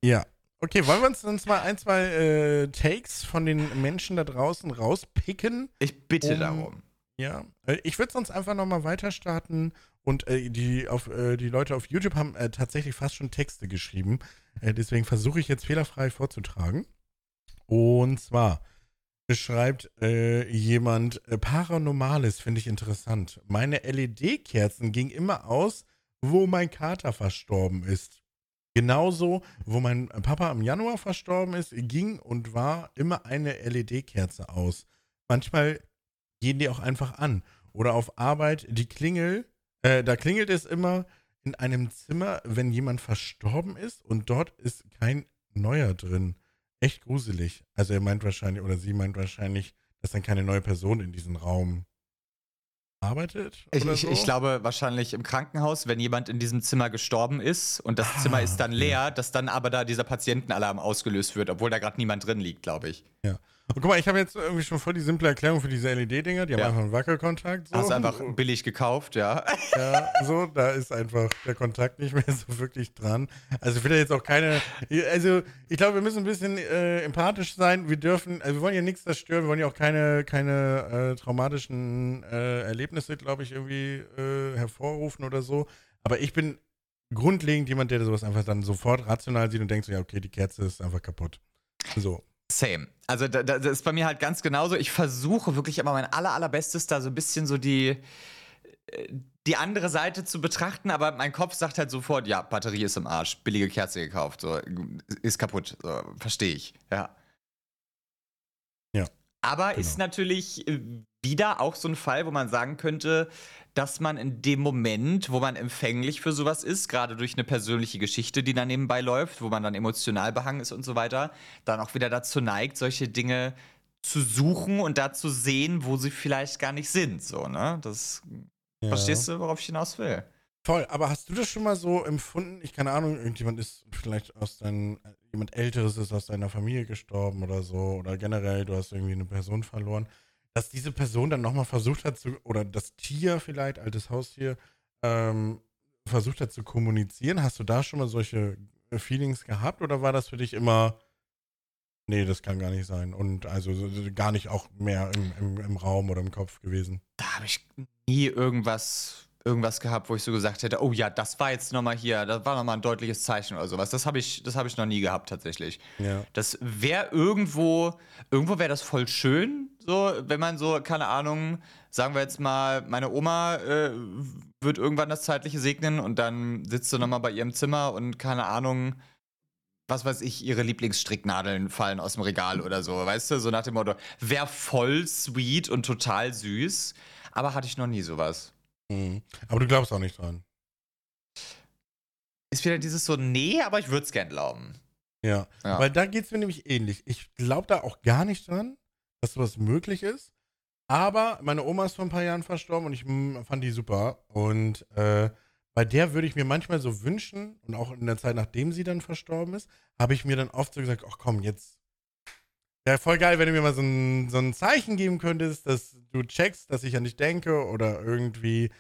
Ja. Okay, wollen wir uns dann mal ein, zwei äh, Takes von den Menschen da draußen rauspicken? Ich bitte Um- darum. Ja, äh, ich würde sonst einfach nochmal weiter starten und äh, die, auf, äh, die Leute auf YouTube haben äh, tatsächlich fast schon Texte geschrieben. Äh, deswegen versuche ich jetzt fehlerfrei vorzutragen. Und zwar schreibt äh, jemand, äh, Paranormales finde ich interessant. Meine LED-Kerzen gingen immer aus, wo mein Kater verstorben ist. Genauso, wo mein Papa im Januar verstorben ist, ging und war immer eine LED-Kerze aus. Manchmal gehen die auch einfach an. Oder auf Arbeit, die Klingel, äh, da klingelt es immer in einem Zimmer, wenn jemand verstorben ist und dort ist kein neuer drin. Echt gruselig. Also er meint wahrscheinlich, oder sie meint wahrscheinlich, dass dann keine neue Person in diesem Raum arbeitet. Ich, oder ich, so. ich glaube wahrscheinlich im Krankenhaus, wenn jemand in diesem Zimmer gestorben ist und das Zimmer ist dann leer, dass dann aber da dieser Patientenalarm ausgelöst wird, obwohl da gerade niemand drin liegt, glaube ich. Und guck mal, ich habe jetzt irgendwie schon voll die simple Erklärung für diese LED-Dinger. Die haben Ja. einfach einen Wackelkontakt. So. Hast du einfach billig gekauft, ja. Ja, so, da ist einfach der Kontakt nicht mehr so wirklich dran. Also ich will da jetzt auch keine, also ich glaube, wir müssen ein bisschen äh, empathisch sein. Wir dürfen, also wir wollen ja nichts zerstören, wir wollen ja auch keine, keine äh, traumatischen äh, Erlebnisse, glaube ich, irgendwie äh, hervorrufen oder so. Aber ich bin grundlegend jemand, der sowas einfach dann sofort rational sieht und denkt so, ja, okay, die Kerze ist einfach kaputt. So. Same. Also da, da, das ist bei mir halt ganz genauso. Ich versuche wirklich immer mein aller, allerbestes, da so ein bisschen so die, äh, die andere Seite zu betrachten, aber mein Kopf sagt halt sofort, ja, Batterie ist im Arsch, billige Kerze gekauft, so, ist kaputt, so, verstehe ich, ja. Ja, Aber ist genau. natürlich äh, wieder auch so ein Fall, wo man sagen könnte, dass man in dem Moment, wo man empfänglich für sowas ist, gerade durch eine persönliche Geschichte, die da nebenbei läuft, wo man dann emotional behangen ist und so weiter, dann auch wieder dazu neigt, solche Dinge zu suchen und da zu sehen, wo sie vielleicht gar nicht sind. So, ne? Das Ja. verstehst du, worauf ich hinaus will? Voll, aber hast du das schon mal so empfunden? Ich keine Ahnung, irgendjemand ist vielleicht aus deinem, jemand Älteres ist aus deiner Familie gestorben oder so, oder generell, du hast irgendwie eine Person verloren, dass diese Person dann nochmal versucht hat zu, oder das Tier vielleicht, altes Haustier, ähm, versucht hat zu kommunizieren. Hast du da schon mal solche Feelings gehabt oder war das für dich immer Nee, das kann gar nicht sein. Und also so- so gar nicht auch mehr im, im, im Raum oder im Kopf gewesen. Da habe ich nie irgendwas, irgendwas gehabt, wo ich so gesagt hätte, oh ja, das war jetzt nochmal hier, das war nochmal ein deutliches Zeichen oder sowas. Das habe ich, das habe ich noch nie gehabt tatsächlich. Ja. Das wäre irgendwo, irgendwo wäre das voll schön, so, wenn man so, keine Ahnung, sagen wir jetzt mal, meine Oma äh, wird irgendwann das Zeitliche segnen und dann sitzt sie nochmal bei ihrem Zimmer und keine Ahnung, was weiß ich, ihre Lieblingsstricknadeln fallen aus dem Regal oder so, weißt du, so nach dem Motto, wäre voll sweet und total süß, aber hatte ich noch nie sowas. Mhm. Aber du glaubst auch nicht dran. Ist wieder dieses so, nee, aber ich würde es gern glauben. Ja. Ja. Weil da geht es mir nämlich ähnlich. Ich glaube da auch gar nicht dran, dass sowas möglich ist. Aber meine Oma ist vor ein paar Jahren verstorben und ich mm, fand die super. Und äh, bei der würde ich mir manchmal so wünschen, und auch in der Zeit, nachdem sie dann verstorben ist, habe ich mir dann oft so gesagt, ach komm, jetzt. Wäre voll geil, wenn du mir mal so ein, so ein Zeichen geben könntest, dass du checkst, dass ich an dich denke oder irgendwie,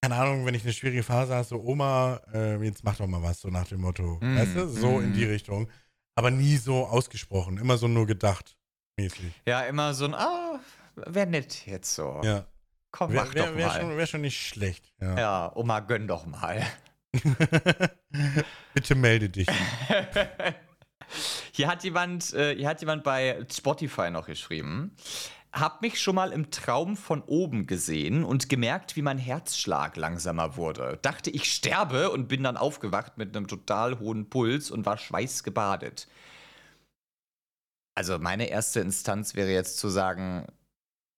keine Ahnung, wenn ich eine schwierige Phase habe, so Oma, äh, jetzt mach doch mal was, so nach dem Motto. Mm, weißt du? So in mm. die Richtung. Aber nie so ausgesprochen, immer so nur gedacht. Mäßig. Ja, immer so ein, ah, wäre nett jetzt so. Ja. Komm, Wäre mach wär, doch wär mal. schon, wär schon nicht schlecht. Ja. Ja, Oma, gönn doch mal. Bitte melde dich. Hier hat jemand, äh, hier hat jemand bei Spotify noch geschrieben. Hab mich schon mal im Traum von oben gesehen und gemerkt, wie mein Herzschlag langsamer wurde. Dachte, ich sterbe und bin dann aufgewacht mit einem total hohen Puls und war schweißgebadet. Also meine erste Instanz wäre jetzt zu sagen,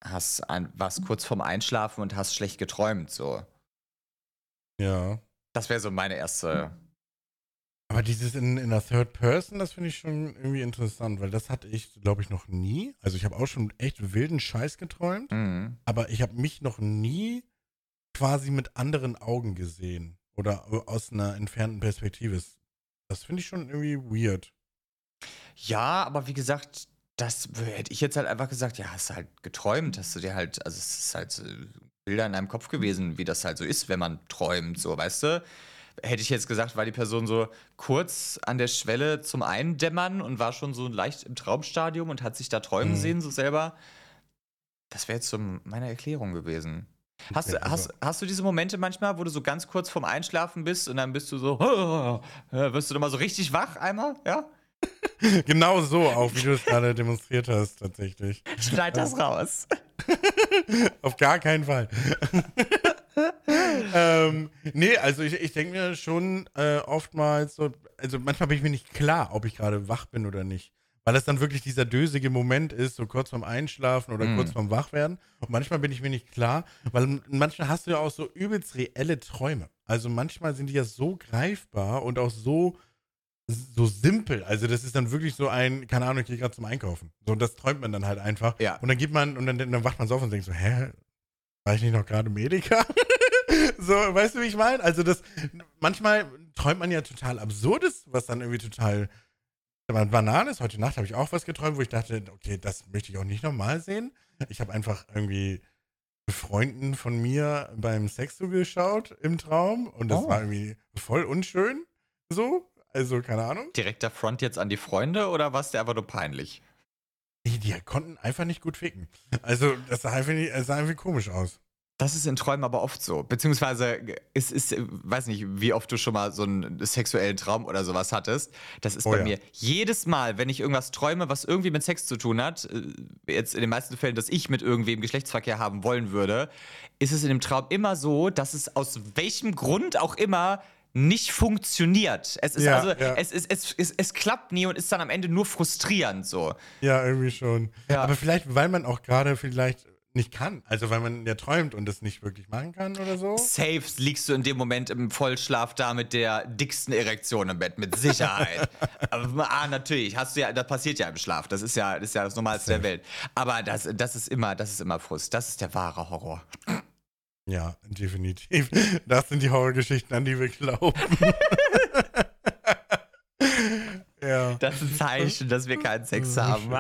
hast ein, warst kurz vorm Einschlafen und hast schlecht geträumt, so. Ja. Das wäre so meine erste. Aber dieses in, in der Third Person, das finde ich schon irgendwie interessant, weil das hatte ich, glaube ich, noch nie. Also ich habe auch schon echt wilden Scheiß geträumt, Mhm. aber ich habe mich noch nie quasi mit anderen Augen gesehen oder aus einer entfernten Perspektive. Das finde ich schon irgendwie weird. Ja, aber wie gesagt, das hätte ich jetzt halt einfach gesagt, ja, hast du halt geträumt, hast du dir halt, also es ist halt so Bilder in deinem Kopf gewesen, wie das halt so ist, wenn man träumt, so, weißt du? Hätte ich jetzt gesagt, war die Person so kurz an der Schwelle zum Eindämmern und war schon so leicht im Traumstadium und hat sich da träumen Mhm. sehen, so selber. Das wäre jetzt so meine Erklärung gewesen. Hast, du- hast, hast du diese Momente manchmal, wo du so ganz kurz vorm Einschlafen bist und dann bist du so, wirst du doch mal so richtig wach einmal, ja? Genau so auch, wie du es gerade demonstriert hast, tatsächlich. Schneid das raus. Auf gar keinen Fall. Ähm, nee, also ich, ich denke mir schon äh, oftmals so, also manchmal bin ich mir nicht klar, ob ich gerade wach bin oder nicht. Weil das dann wirklich dieser dösige Moment ist, so kurz vorm Einschlafen oder Mm. kurz vorm Wachwerden. Und manchmal bin ich mir nicht klar, weil manchmal hast du ja auch so übelst reelle Träume. Also manchmal sind die ja so greifbar und auch so, so simpel. Also das ist dann wirklich so ein, keine Ahnung, ich gehe gerade zum Einkaufen. So, und das träumt man dann halt einfach. Ja. Und dann geht man, und dann, dann wacht man so auf und denkt so, hä, war ich nicht noch gerade Mediker? so, weißt du, wie ich meine? Also das, manchmal träumt man ja total Absurdes, was dann irgendwie total Banane ist. Heute Nacht habe ich auch was geträumt, wo ich dachte, okay, das möchte ich auch nicht nochmal sehen. Ich habe einfach irgendwie Freunden von mir beim Sex zugeschaut im Traum und das Oh. war irgendwie voll unschön. So, also keine Ahnung. Direkter Front jetzt an die Freunde oder war es dir einfach nur peinlich? Die, die konnten einfach nicht gut ficken. Also, das sah einfach, nicht, es sah irgendwie komisch aus. Das ist in Träumen aber oft so. Beziehungsweise, es ist, weiß nicht, wie oft du schon mal so einen sexuellen Traum oder sowas hattest. Das ist Oh bei ja. mir jedes Mal, wenn ich irgendwas träume, was irgendwie mit Sex zu tun hat, äh, jetzt in den meisten Fällen, dass ich mit irgendwem Geschlechtsverkehr haben wollen würde, ist es in dem Traum immer so, dass es aus welchem Grund auch immer nicht funktioniert. Es ist Ja, also, ja. Es, ist, es, es, es klappt nie und ist dann am Ende nur frustrierend so. Ja, irgendwie schon. Ja. Aber vielleicht, weil man auch gerade vielleicht nicht kann. Also, weil man ja träumt und das nicht wirklich machen kann oder so. Safe liegst du in dem Moment im Vollschlaf da mit der dicksten Erektion im Bett, mit Sicherheit. Aber, ah, natürlich, hast du ja, das passiert ja im Schlaf. Das ist ja das, ist ja das Normalste der Welt. Aber das, das ist immer, das ist immer Frust. Das ist der wahre Horror. Ja, definitiv. Das sind die Horrorgeschichten, an die wir glauben. ja. Das ist ein Zeichen, dass wir keinen Sex haben.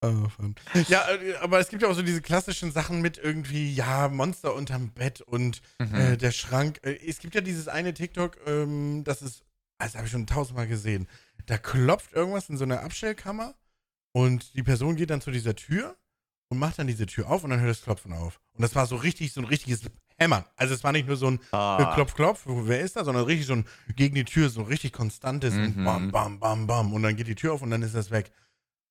Oh, fun. Ja, äh, aber es gibt ja auch so diese klassischen Sachen mit irgendwie, ja, Monster unterm Bett und Mhm. äh, der Schrank. Äh, es gibt ja dieses eine TikTok, ähm, das ist, das habe ich schon tausendmal gesehen. da klopft irgendwas in so einer Abstellkammer und die Person geht dann zu dieser Tür und macht dann diese Tür auf und dann hört das Klopfen auf. Und das war so richtig, so ein richtiges Hämmern. Also es war nicht nur so ein Ah. Klopf, Klopf, wer ist da, sondern richtig so ein gegen die Tür, so ein richtig konstantes und Mhm. bam, bam, bam, bam. Und dann geht die Tür auf und dann ist das weg.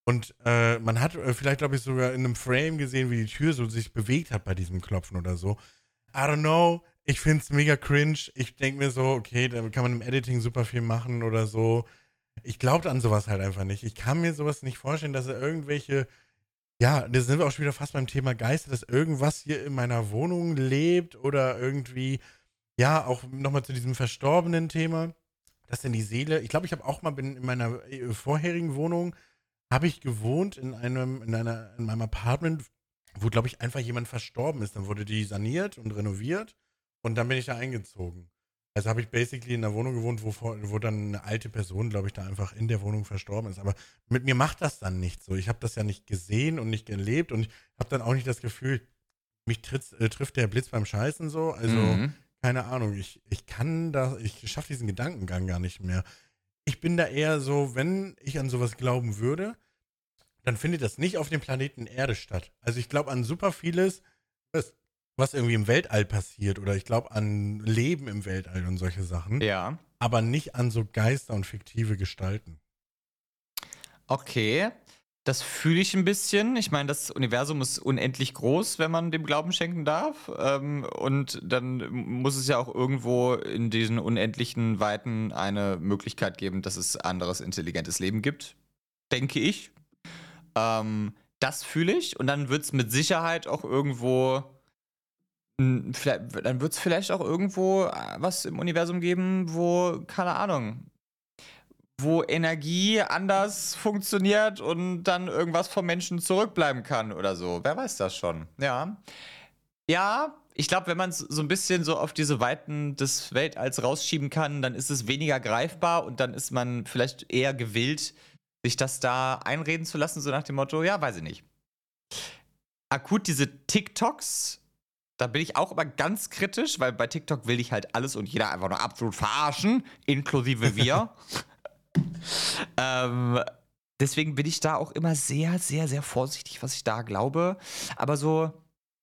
Und äh, man hat äh, vielleicht, glaube ich, sogar in einem Frame gesehen, wie die Tür so sich bewegt hat bei diesem Klopfen oder so. I don't know. Ich finde es mega cringe. Ich denke mir so, okay, da kann man im Editing super viel machen oder so. Ich glaube an sowas halt einfach nicht. Ich kann mir sowas nicht vorstellen, dass er irgendwelche, ja, da sind wir auch schon wieder fast beim Thema Geister, dass irgendwas hier in meiner Wohnung lebt oder irgendwie, ja, auch nochmal zu diesem verstorbenen Thema, dass denn die Seele, ich glaube, ich habe auch mal in meiner äh, vorherigen Wohnung, habe ich gewohnt in einem, in einer, in meinem Apartment, wo, glaube ich, einfach jemand verstorben ist. Dann wurde die saniert und renoviert und dann bin ich da eingezogen. Also habe ich basically in einer Wohnung gewohnt, wo, vor- wo dann eine alte Person, glaube ich, da einfach in der Wohnung verstorben ist. Aber mit mir macht das dann nicht so. Ich habe das ja nicht gesehen und nicht gelebt und ich habe dann auch nicht das Gefühl, mich tritt, äh, trifft der Blitz beim Scheißen so. Also Mhm. keine Ahnung, ich, ich kann da, ich schaffe diesen Gedankengang gar nicht mehr. Ich bin da eher so, wenn ich an sowas glauben würde, dann findet das nicht auf dem Planeten Erde statt. Also ich glaube an super vieles, was, was irgendwie im Weltall passiert oder ich glaube an Leben im Weltall und solche Sachen, Ja. aber nicht an so Geister und fiktive Gestalten. Okay. Das fühle ich ein bisschen. Ich meine, das Universum ist unendlich groß, wenn man dem Glauben schenken darf. Ähm, und dann muss es ja auch irgendwo in diesen unendlichen Weiten eine Möglichkeit geben, dass es anderes intelligentes Leben gibt. Denke ich. Ähm, das fühle ich. Und dann wird es mit Sicherheit auch irgendwo. dann wird es vielleicht auch irgendwo äh, was im Universum geben, wo, keine Ahnung, wo Energie anders funktioniert und dann irgendwas vom Menschen zurückbleiben kann oder so. Wer weiß das schon? Ja. Ja, ich glaube, wenn man es so ein bisschen so auf diese Weiten des Weltalls rausschieben kann, dann ist es weniger greifbar und dann ist man vielleicht eher gewillt, sich das da einreden zu lassen, so nach dem Motto, ja, weiß ich nicht. Akut diese TikToks, da bin ich auch immer ganz kritisch, weil bei TikTok will ich halt alles und jeder einfach nur absolut verarschen, inklusive wir. ähm, deswegen bin ich da auch immer sehr, sehr, sehr vorsichtig, was ich da glaube. Aber so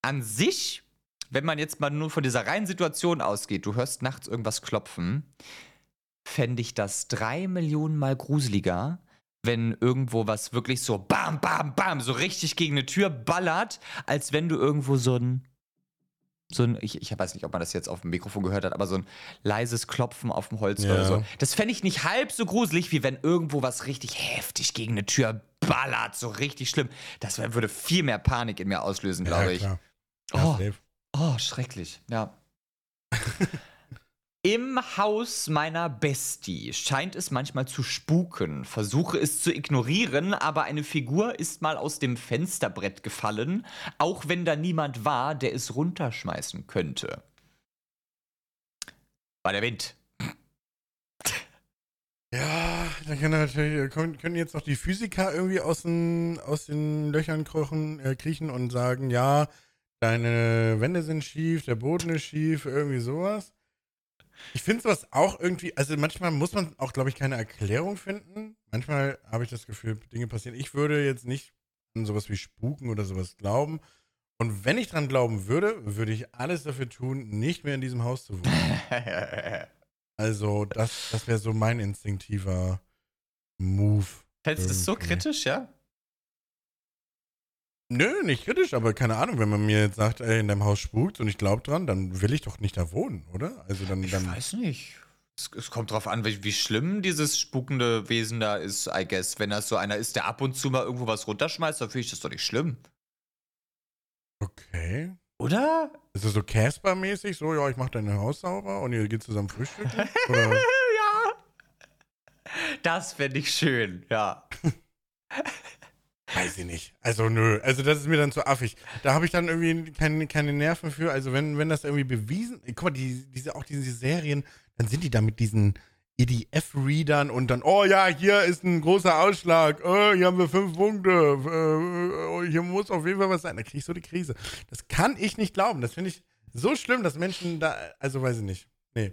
an sich, wenn man jetzt mal nur von dieser reinen Situation ausgeht, du hörst nachts irgendwas klopfen, fände ich das drei Millionen Mal gruseliger, wenn irgendwo was wirklich so bam, bam, bam, so richtig gegen eine Tür ballert, als wenn du irgendwo so ein so ein, ich, ich weiß nicht, ob man das jetzt auf dem Mikrofon gehört hat, aber so ein leises Klopfen auf dem Holz Ja. oder so. Das fände ich nicht halb so gruselig, wie wenn irgendwo was richtig heftig gegen eine Tür ballert, so richtig schlimm. Das würde viel mehr Panik in mir auslösen, glaube ich. klar. Oh. Ja. Oh, schrecklich, ja. Im Haus meiner Bestie scheint es manchmal zu spuken. Versuche es zu ignorieren, aber eine Figur ist mal aus dem Fensterbrett gefallen, auch wenn da niemand war, der es runterschmeißen könnte. War der Wind. Ja, dann können natürlich, können, können jetzt noch die Physiker irgendwie aus den, aus den Löchern krochen, äh, kriechen und sagen, ja, deine Wände sind schief, der Boden ist schief, irgendwie sowas. Ich finde sowas auch irgendwie, also manchmal muss man auch, glaube ich, keine Erklärung finden. Manchmal habe ich das Gefühl, Dinge passieren. Ich würde jetzt nicht an sowas wie Spuken oder sowas glauben. Und wenn ich dran glauben würde, würde ich alles dafür tun, nicht mehr in diesem Haus zu wohnen. Also, das, das wäre so mein instinktiver Move. Fällst du das so kritisch, ja? Nö, nicht kritisch, aber keine Ahnung, wenn man mir jetzt sagt, ey, in deinem Haus spukt und ich glaube dran, dann will ich doch nicht da wohnen, oder? Also dann, Ich dann weiß nicht. Es, es kommt drauf an, wie, wie schlimm dieses spukende Wesen da ist, I guess. Wenn das so einer ist, der ab und zu mal irgendwo was runterschmeißt, dann finde ich das doch nicht schlimm. okay. Oder? Ist das so Casper-mäßig, so, ja, ich mach dein Haus sauber und ihr geht zusammen frühstücken? Ja. Das fände ich schön, ja. Weiß ich nicht. Also nö, also das ist mir dann zu affig. Da habe ich dann irgendwie keine, keine Nerven für. Also wenn, wenn das irgendwie bewiesen, guck mal, die, diese, auch diese Serien, dann sind die da mit diesen EDF-Readern und dann, oh ja, hier ist ein großer Ausschlag, oh, hier haben wir fünf Punkte, äh, äh, hier muss auf jeden Fall was sein. Da kriege ich so die Krise. Das kann ich nicht glauben. Das finde ich so schlimm, dass Menschen da, also weiß ich nicht. Nee.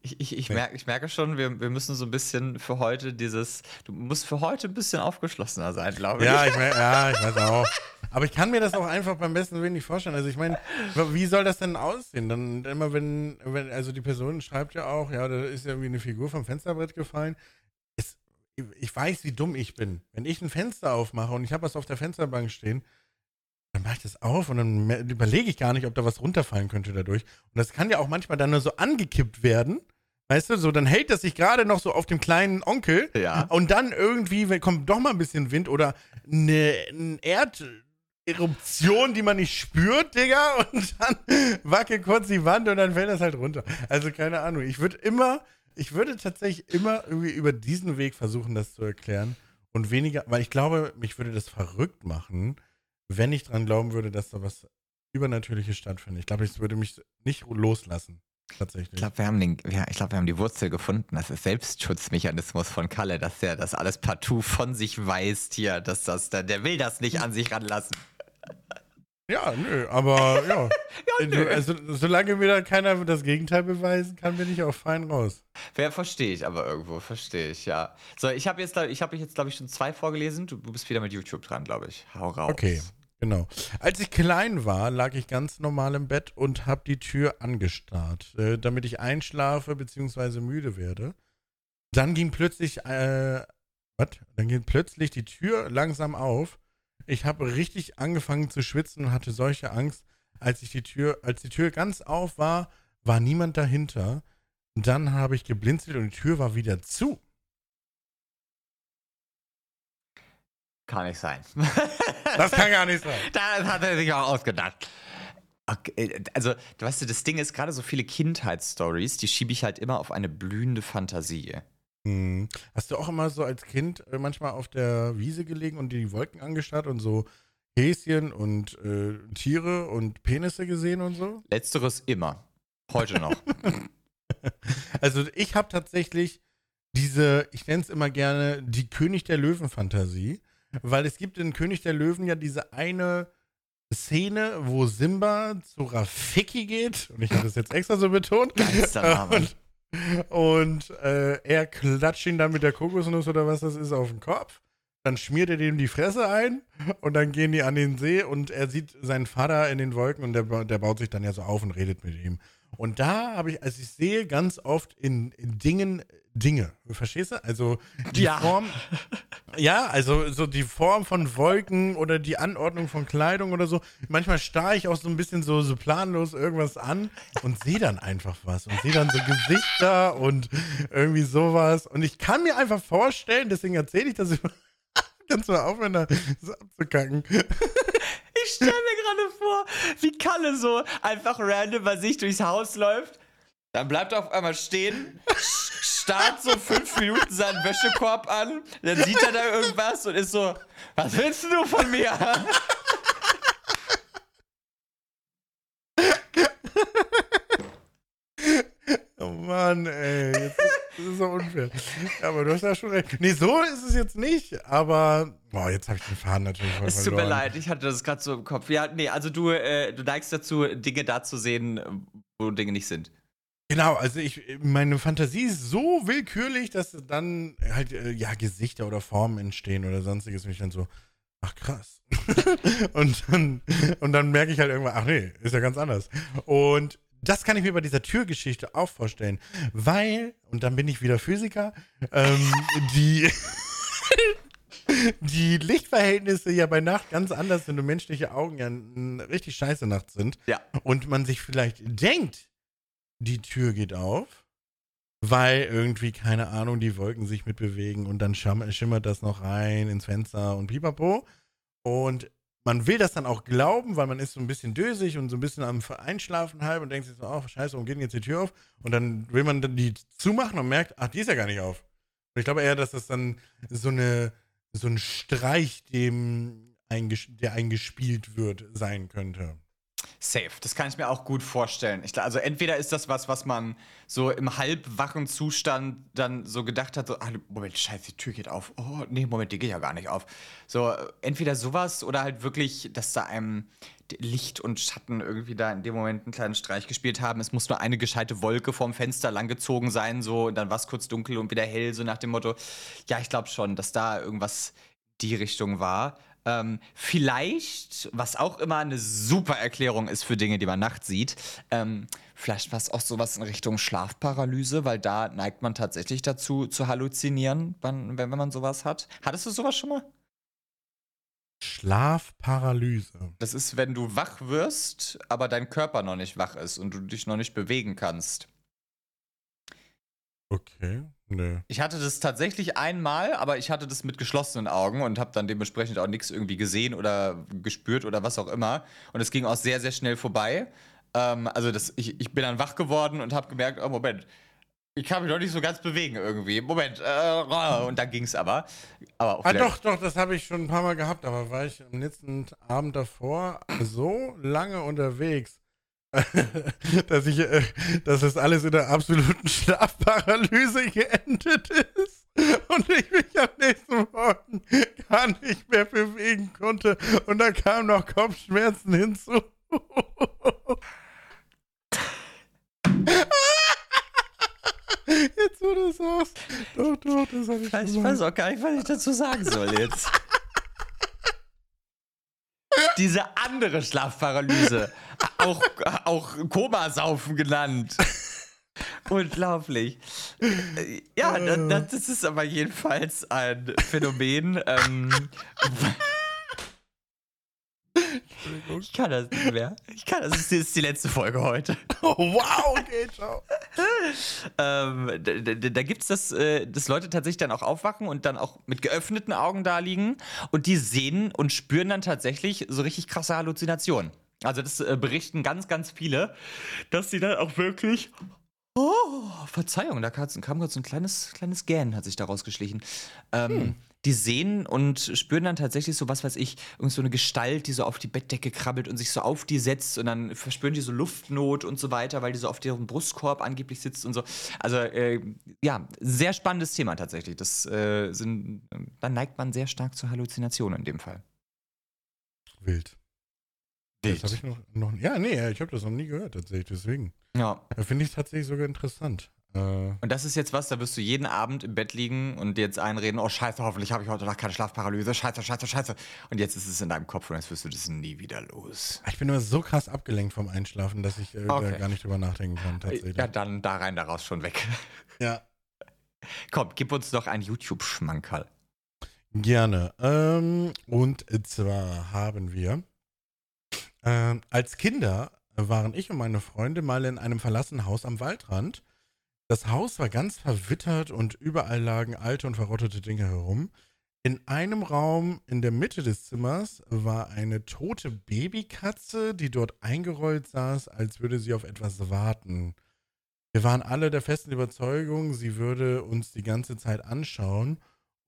Ich, ich, ich, merke, ich merke schon, wir, wir müssen so ein bisschen für heute dieses, du musst für heute ein bisschen aufgeschlossener sein, glaube ich. Ja, ich, mein, ja, ich weiß auch. Aber ich kann mir das auch einfach beim besten Willen nicht vorstellen. Also ich meine, wie soll das denn aussehen? Dann immer, wenn, wenn, also die Person schreibt ja auch, ja, da ist ja irgendwie eine Figur vom Fensterbrett gefallen. Es, ich weiß, wie dumm ich bin. Wenn ich ein Fenster aufmache und ich habe was auf der Fensterbank stehen, dann mache ich das auf und dann überlege ich gar nicht, ob da was runterfallen könnte dadurch. Und das kann ja auch manchmal dann nur so angekippt werden. Weißt du, so dann hält das sich gerade noch so auf dem kleinen Onkel ja. und dann irgendwie kommt doch mal ein bisschen Wind oder eine, eine Erderuption, die man nicht spürt, Digga, und dann wackelt kurz die Wand und dann fällt das halt runter. Also keine Ahnung. Ich würde immer, ich würde tatsächlich immer irgendwie über diesen Weg versuchen, das zu erklären und weniger, weil ich glaube, mich würde das verrückt machen, wenn ich dran glauben würde, dass da was Übernatürliches stattfindet. Ich glaube, ich würde mich nicht loslassen. Tatsächlich. Ich glaube, wir, haben ja, glaub, wir haben die Wurzel gefunden. Das ist Selbstschutzmechanismus von Kalle, dass der das alles partout von sich weist hier, dass das, der, der will das nicht an sich ranlassen. Ja, nö, aber ja. ja nö. Also, solange mir da keiner das Gegenteil beweisen kann, bin ich auch fein raus. Wer verstehe ich aber irgendwo, verstehe ich, ja. So, ich habe jetzt, ich habe jetzt, glaube ich, schon zwei vorgelesen. Du, du bist wieder mit YouTube dran, glaube ich. Hau raus. Okay. Genau. Als ich klein war, lag ich ganz normal im Bett und habe die Tür angestarrt, äh, damit ich einschlafe bzw. müde werde. Dann ging plötzlich, äh, was? Dann ging plötzlich die Tür langsam auf. Ich habe richtig angefangen zu schwitzen und hatte solche Angst, als ich die Tür, als die Tür ganz auf war, war niemand dahinter. Dann habe ich geblinzelt und die Tür war wieder zu. Kann nicht sein. Das kann gar nicht sein. Das hat er sich auch ausgedacht. Okay, äh, also, weißt du, das Ding ist gerade so viele Kindheitsstories, die schiebe ich halt immer auf eine blühende Fantasie. Hm. Hast du auch immer so als Kind äh, manchmal auf der Wiese gelegen und die Wolken angestarrt und so Häschen und äh, Tiere und Penisse gesehen und so? Letzteres immer. Heute noch. also ich habe tatsächlich diese, ich nenne es immer gerne die König der Löwen-Fantasie. Weil es gibt in König der Löwen ja diese eine Szene, wo Simba zu Rafiki geht. Und ich habe das jetzt extra so betont. Und, und äh, er klatscht ihn dann mit der Kokosnuss oder was das ist auf den Kopf. Dann schmiert er dem die Fresse ein und dann gehen die an den See und er sieht seinen Vater in den Wolken und der, der baut sich dann ja so auf und redet mit ihm. Und da habe ich, also ich sehe ganz oft in, in Dingen Dinge. Verstehst du? Also die ja. Form. Ja, also so die Form von Wolken oder die Anordnung von Kleidung oder so. Manchmal starre ich auch so ein bisschen so, so planlos irgendwas an und sehe dann einfach was und sehe dann so Gesichter und irgendwie sowas. Und ich kann mir einfach vorstellen, deswegen erzähle ich das immer. Kannst du mal aufhören, da so abzukacken. Ich stelle mir gerade vor, wie Kalle so einfach random bei sich durchs Haus läuft. Dann bleibt er auf einmal stehen, starrt so fünf Minuten seinen Wäschekorb an, dann sieht er da irgendwas und ist so, was willst du von mir? Oh Mann, ey. Jetzt das ist so unfair. Aber du hast ja schon recht. Nee, so ist es jetzt nicht, aber. Boah, jetzt habe ich den Faden natürlich voll Es tut mir leid, ich hatte das gerade so im Kopf. Ja, nee, also du, äh, du neigst dazu, Dinge da zu sehen, wo Dinge nicht sind. Genau, also ich, meine Fantasie ist so willkürlich, dass dann halt, äh, ja, Gesichter oder Formen entstehen oder sonstiges. Und ich dann so, ach krass. und, dann, und dann merke ich halt irgendwann, ach nee, ist ja ganz anders. Und das kann ich mir bei dieser Türgeschichte auch vorstellen, weil, und dann bin ich wieder Physiker, ähm, die, die Lichtverhältnisse ja bei Nacht ganz anders sind und menschliche Augen ja richtig scheiße Nacht sind. Ja. Und man sich vielleicht denkt, die Tür geht auf, weil irgendwie, keine Ahnung, die Wolken sich mitbewegen und dann schimmert das noch rein ins Fenster und pipapo. Und man will das dann auch glauben, weil man ist so ein bisschen dösig und so ein bisschen am Einschlafen halb und denkt sich so, oh, scheiße, warum geht denn jetzt die Tür auf? Und dann will man dann die zumachen und merkt, ach, die ist ja gar nicht auf. Und ich glaube eher, dass das dann so eine, so ein Streich, dem der eingespielt wird, sein könnte. Safe. Das kann ich mir auch gut vorstellen. Ich, also entweder ist das was, was man so im halbwachen Zustand dann so gedacht hat, so, ah, Moment, scheiße, die Tür geht auf. Oh, nee, Moment, die geht ja gar nicht auf. So, entweder sowas oder halt wirklich, dass da einem Licht und Schatten irgendwie da in dem Moment einen kleinen Streich gespielt haben. Es muss nur eine gescheite Wolke vorm Fenster langgezogen sein, so, und dann war es kurz dunkel und wieder hell, so nach dem Motto. Ja, ich glaube schon, dass da irgendwas die Richtung war. Ähm, vielleicht, was auch immer eine super Erklärung ist für Dinge, die man nachts sieht, ähm, vielleicht war es auch sowas in Richtung Schlafparalyse, weil da neigt man tatsächlich dazu zu halluzinieren, wenn, wenn man sowas hat. Hattest du sowas schon mal? Schlafparalyse. Das ist, wenn du wach wirst, aber dein Körper noch nicht wach ist und du dich noch nicht bewegen kannst. Okay, nö. Ich hatte das tatsächlich einmal, aber ich hatte das mit geschlossenen Augen und habe dann dementsprechend auch nichts irgendwie gesehen oder gespürt oder was auch immer. Und es ging auch sehr, sehr schnell vorbei. Ähm, also das, ich, ich bin dann wach geworden und habe gemerkt, oh Moment, ich kann mich doch nicht so ganz bewegen irgendwie. Moment, äh, und dann ging es aber. aber ah, doch, doch, das habe ich schon ein paar Mal gehabt, aber war ich am letzten Abend davor so lange unterwegs, dass ich, äh, dass das alles in der absoluten Schlafparalyse geendet ist und ich mich am nächsten Morgen gar nicht mehr bewegen konnte und da kamen noch Kopfschmerzen hinzu. Jetzt, wo du sagst. Doch, doch, das habe ich Ich weiß auch gar nicht, was ich dazu sagen soll jetzt. Diese andere Schlafparalyse, auch, auch Komasaufen genannt. Unglaublich. Ja, das, das, ist aber jedenfalls ein Phänomen. Ähm, ich kann das nicht mehr. Ich kann das. Das ist die letzte Folge heute. Oh, wow, okay, ciao. ähm, da da, da gibt es das, äh, dass Leute tatsächlich dann auch aufwachen und dann auch mit geöffneten Augen da liegen und die sehen und spüren dann tatsächlich so richtig krasse Halluzinationen. Also das äh, berichten ganz, ganz viele, dass sie dann auch wirklich Oh, Verzeihung, da kam, kam gerade so ein kleines, kleines Gähnen, hat sich daraus geschlichen. Ähm, hm die sehen und spüren dann tatsächlich so, was weiß ich, irgend so eine Gestalt, die so auf die Bettdecke krabbelt und sich so auf die setzt und dann verspüren die so Luftnot und so weiter, weil die so auf deren Brustkorb angeblich sitzt und so. Also, äh, ja, sehr spannendes Thema tatsächlich. Das äh, sind, dann neigt man sehr stark zur Halluzination in dem Fall. Wild. Wild. Das habe ich noch, noch, ja, nee, ich habe das noch nie gehört tatsächlich, deswegen. Ja. Finde ich tatsächlich sogar interessant. Äh. Und das ist jetzt was, da wirst du jeden Abend im Bett liegen und jetzt einreden, oh scheiße, hoffentlich habe ich heute Nacht keine Schlafparalyse, scheiße, scheiße, scheiße. Und jetzt ist es in deinem Kopf und jetzt wirst du das nie wieder los. Ich bin immer so krass abgelenkt vom Einschlafen, dass ich äh, okay. gar nicht drüber nachdenken kann, tatsächlich. Ja, dann da rein, daraus schon weg. Ja. Komm, gib uns doch ein YouTube-Schmankerl. Gerne. Ähm, und zwar haben wir äh, als Kinder waren ich und meine Freunde mal in einem verlassenen Haus am Waldrand das Haus war ganz verwittert und überall lagen alte und verrottete Dinge herum. In einem Raum in der Mitte des Zimmers war eine tote Babykatze, die dort eingerollt saß, als würde sie auf etwas warten. Wir waren alle der festen Überzeugung, sie würde uns die ganze Zeit anschauen.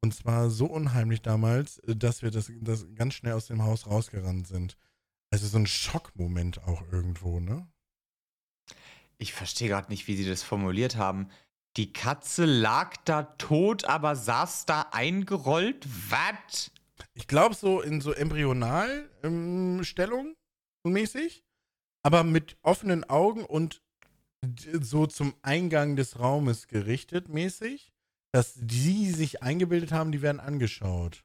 Und zwar so unheimlich damals, dass wir das, das ganz schnell aus dem Haus rausgerannt sind. Also so ein Schockmoment auch irgendwo, ne? Ich verstehe gerade nicht, wie sie das formuliert haben. Die Katze lag da tot, aber saß da eingerollt. Was? Ich glaube so in so Embryonalstellung ähm, mäßig, aber mit offenen Augen und so zum Eingang des Raumes gerichtet mäßig, dass die sich eingebildet haben, die werden angeschaut.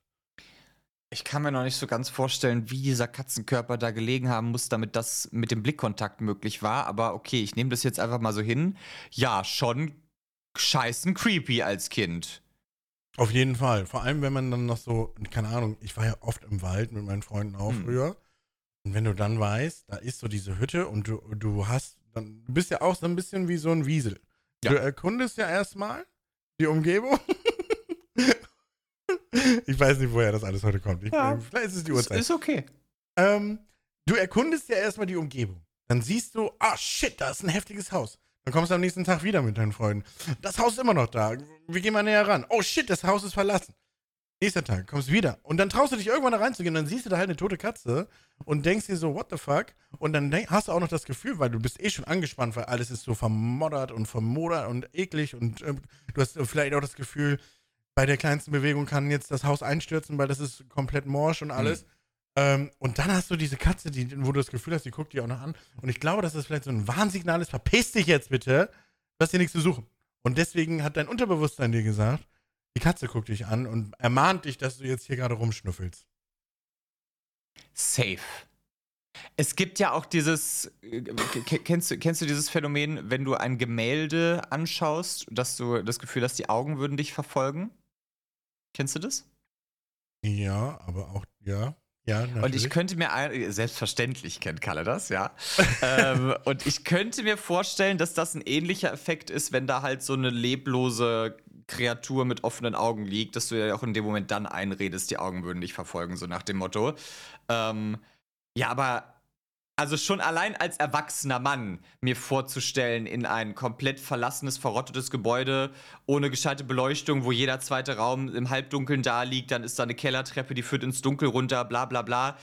Ich kann mir noch nicht so ganz vorstellen, wie dieser Katzenkörper da gelegen haben muss, damit das mit dem Blickkontakt möglich war. Aber okay, ich nehme das jetzt einfach mal so hin. Ja, schon scheißen creepy als Kind. Auf jeden Fall. Vor allem, wenn man dann noch so, keine Ahnung, ich war ja oft im Wald mit meinen Freunden auch hm. früher. Und wenn du dann weißt, da ist so diese Hütte und du, du hast, dann, du bist ja auch so ein bisschen wie so ein Wiesel. Ja. Du erkundest ja erstmal die Umgebung ich weiß nicht, woher das alles heute kommt. Ich, ja. Vielleicht ist es die Uhrzeit. Ist okay. Ähm, du erkundest ja erstmal die Umgebung. Dann siehst du, ah shit, da ist ein heftiges Haus. Dann kommst du am nächsten Tag wieder mit deinen Freunden. Das Haus ist immer noch da. Wir gehen mal näher ran. Oh shit, das Haus ist verlassen. Nächster Tag, kommst wieder. Und dann traust du dich irgendwann da reinzugehen, dann siehst du da halt eine tote Katze und denkst dir so, what the fuck? Und dann hast du auch noch das Gefühl, weil du bist eh schon angespannt, weil alles ist so vermoddert und vermodert und eklig und äh, du hast vielleicht auch das Gefühl, bei der kleinsten Bewegung kann jetzt das Haus einstürzen, weil das ist komplett morsch und alles. Mhm. Ähm, und dann hast du diese Katze, die, wo du das Gefühl hast, die guckt dir auch noch an. Und ich glaube, dass das vielleicht so ein Warnsignal ist, verpiss dich jetzt bitte, du hast hier nichts zu suchen. Und deswegen hat dein Unterbewusstsein dir gesagt, die Katze guckt dich an und ermahnt dich, dass du jetzt hier gerade rumschnüffelst. Safe. Es gibt ja auch dieses, äh, kennst du, kennst du dieses Phänomen, wenn du ein Gemälde anschaust, dass du das Gefühl hast, die Augen würden dich verfolgen? Kennst du das? Ja, aber auch, ja. Ja, natürlich. und ich könnte mir, selbstverständlich kennt Kalle das, ja. ähm, und ich könnte mir vorstellen, dass das ein ähnlicher Effekt ist, wenn da halt so eine leblose Kreatur mit offenen Augen liegt, dass du ja auch in dem Moment dann einredest, die Augen würden dich verfolgen, so nach dem Motto. Ähm, ja, aber also schon allein als erwachsener Mann mir vorzustellen, in ein komplett verlassenes, verrottetes Gebäude ohne gescheite Beleuchtung, wo jeder zweite Raum im Halbdunkeln da liegt, dann ist da eine Kellertreppe, die führt ins Dunkel runter, bla bla bla.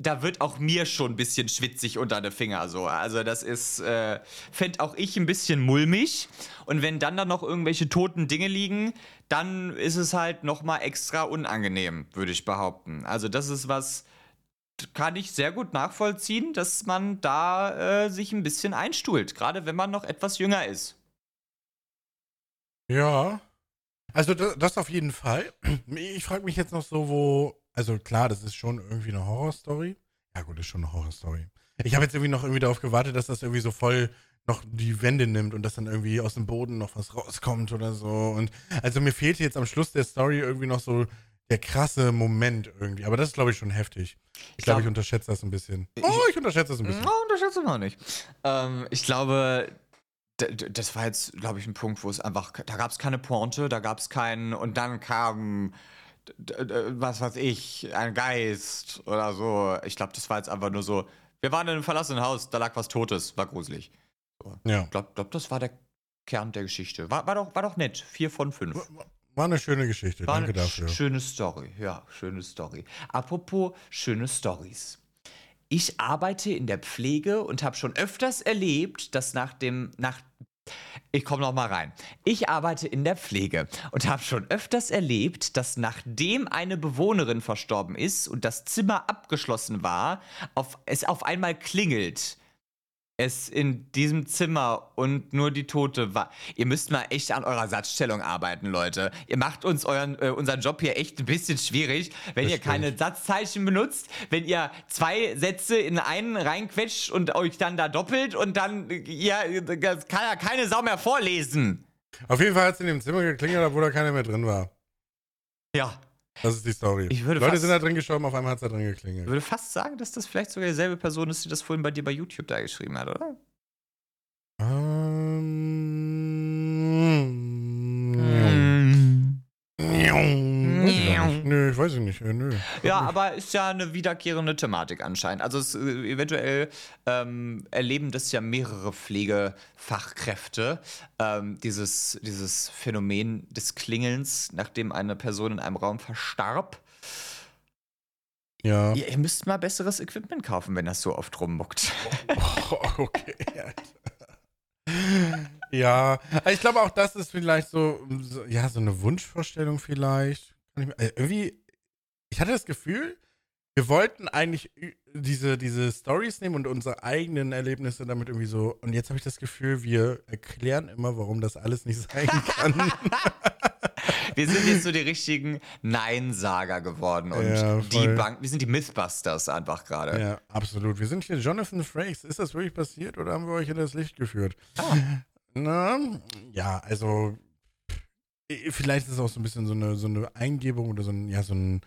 Da wird auch mir schon ein bisschen schwitzig unter den Finger so. Also das ist, äh, fände auch ich ein bisschen mulmig. Und wenn dann da noch irgendwelche toten Dinge liegen, dann ist es halt noch mal extra unangenehm, würde ich behaupten. Also das ist was, kann ich sehr gut nachvollziehen, dass man da äh, sich ein bisschen einstuhlt, gerade wenn man noch etwas jünger ist. Ja. Also das, das auf jeden Fall. Ich frage mich jetzt noch so, wo. Also klar, das ist schon irgendwie eine Horrorstory. Ja gut, ist schon eine Horrorstory. Ich habe jetzt irgendwie noch irgendwie darauf gewartet, dass das irgendwie so voll noch die Wände nimmt und dass dann irgendwie aus dem Boden noch was rauskommt oder so. Und also mir fehlte jetzt am Schluss der Story irgendwie noch so der krasse Moment irgendwie. Aber das ist, glaube ich, schon heftig. Ich glaube, ich unterschätze das ein bisschen. Oh, ich unterschätze das ein bisschen. Oh, unterschätze noch nicht. Ähm, ich glaube, das war jetzt, glaube ich, ein Punkt, wo es einfach, da gab es keine Pointe, da gab es keinen, und dann kam, was weiß ich, ein Geist oder so. Ich glaube, das war jetzt einfach nur so, wir waren in einem verlassenen Haus, da lag was Totes, war gruselig. So. Ja. Ich glaube, glaub, das war der Kern der Geschichte. War, war, doch, war doch nett. Vier von fünf. War eine schöne Geschichte, War danke dafür. Schöne Story, ja, schöne Story. Apropos schöne Stories. Ich arbeite in der Pflege und habe schon öfters erlebt, dass nach dem, nach, ich komme noch mal rein. Ich arbeite in der Pflege und habe schon öfters erlebt, dass nachdem eine Bewohnerin verstorben ist und das Zimmer abgeschlossen war, auf, es auf einmal klingelt es in diesem Zimmer und nur die Tote war. Ihr müsst mal echt an eurer Satzstellung arbeiten, Leute. Ihr macht uns euren, äh, unseren Job hier echt ein bisschen schwierig, wenn das ihr stimmt. keine Satzzeichen benutzt, wenn ihr zwei Sätze in einen reinquetscht und euch dann da doppelt und dann, ja, das kann ja keine Sau mehr vorlesen. Auf jeden Fall hat es in dem Zimmer geklingelt, obwohl da keiner mehr drin war. Ja, das ist die Story. Leute sind da drin gestorben, auf einmal hat es da drin geklingelt. Ich würde fast sagen, dass das vielleicht sogar dieselbe Person ist, die das vorhin bei dir bei YouTube da geschrieben hat, oder? Nö, ich weiß nicht. Äh, nö. Ja, aber ist ja eine wiederkehrende Thematik anscheinend. Also es, äh, eventuell ähm, erleben das ja mehrere Pflegefachkräfte, ähm, dieses, dieses Phänomen des Klingelns, nachdem eine Person in einem Raum verstarb. Ja. Ihr, ihr müsst mal besseres Equipment kaufen, wenn das so oft rummuckt. Oh, okay. ja, ich glaube auch, das ist vielleicht so, ja, so eine Wunschvorstellung vielleicht. Ich, äh, irgendwie, ich hatte das Gefühl, wir wollten eigentlich diese, diese Stories nehmen und unsere eigenen Erlebnisse damit irgendwie so. Und jetzt habe ich das Gefühl, wir erklären immer, warum das alles nicht sein kann. wir sind jetzt so die richtigen Nein-Sager geworden und ja, die Bank, wir sind die Mythbusters einfach gerade. Ja, absolut. Wir sind hier Jonathan Frakes. Ist das wirklich passiert oder haben wir euch in das Licht geführt? Ah. Na, ja, also Vielleicht ist es auch so ein bisschen so eine, so eine Eingebung oder so ein, ja, so ein,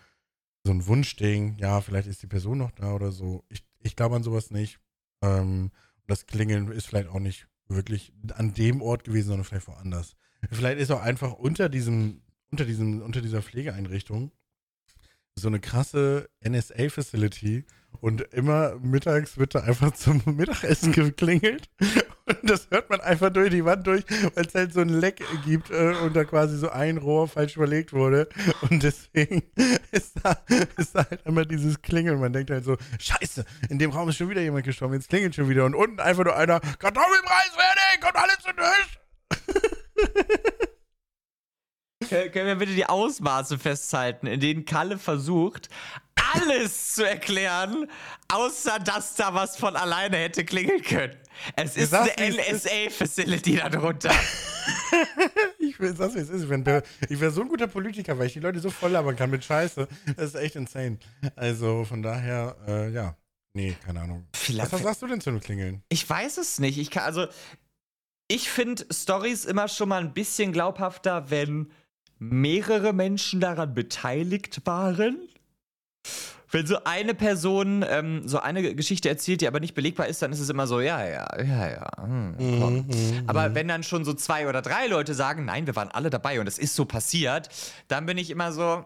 so ein Wunschding. Ja, vielleicht ist die Person noch da oder so. Ich, ich glaube an sowas nicht. Ähm, das Klingeln ist vielleicht auch nicht wirklich an dem Ort gewesen, sondern vielleicht woanders. Vielleicht ist auch einfach unter diesem, unter diesem, unter dieser Pflegeeinrichtung so eine krasse NSA-Facility Und immer mittags wird da einfach zum Mittagessen geklingelt. Und das hört man einfach durch die Wand durch, weil es halt so ein Leck gibt äh, und da quasi so ein Rohr falsch überlegt wurde. Und deswegen ist da, ist da halt immer dieses Klingeln. Man denkt halt so, scheiße, in dem Raum ist schon wieder jemand gestorben, jetzt klingelt schon wieder. Und unten einfach nur einer, Kartoffelpreis fertig, kommt alle zu Tisch. Können wir bitte die Ausmaße festhalten, in denen Kalle versucht, alles zu erklären, außer dass da was von alleine hätte klingeln können. Es ist eine LSA-Facility darunter. ich will wie es ist. Ich wäre wär so ein guter Politiker, weil ich die Leute so voll labern kann mit Scheiße. Das ist echt insane. Also von daher, äh, ja. Nee, keine Ahnung. Vielleicht, was sagst du denn zu dem Klingeln? Ich weiß es nicht. Ich kann, also, ich finde Stories immer schon mal ein bisschen glaubhafter, wenn mehrere Menschen daran beteiligt waren. Wenn so eine Person ähm, so eine Geschichte erzählt, die aber nicht belegbar ist, dann ist es immer so, ja, ja, ja, ja. Hm, mhm, mhm, aber wenn dann schon so zwei oder drei Leute sagen, nein, wir waren alle dabei und es ist so passiert, dann bin ich immer so,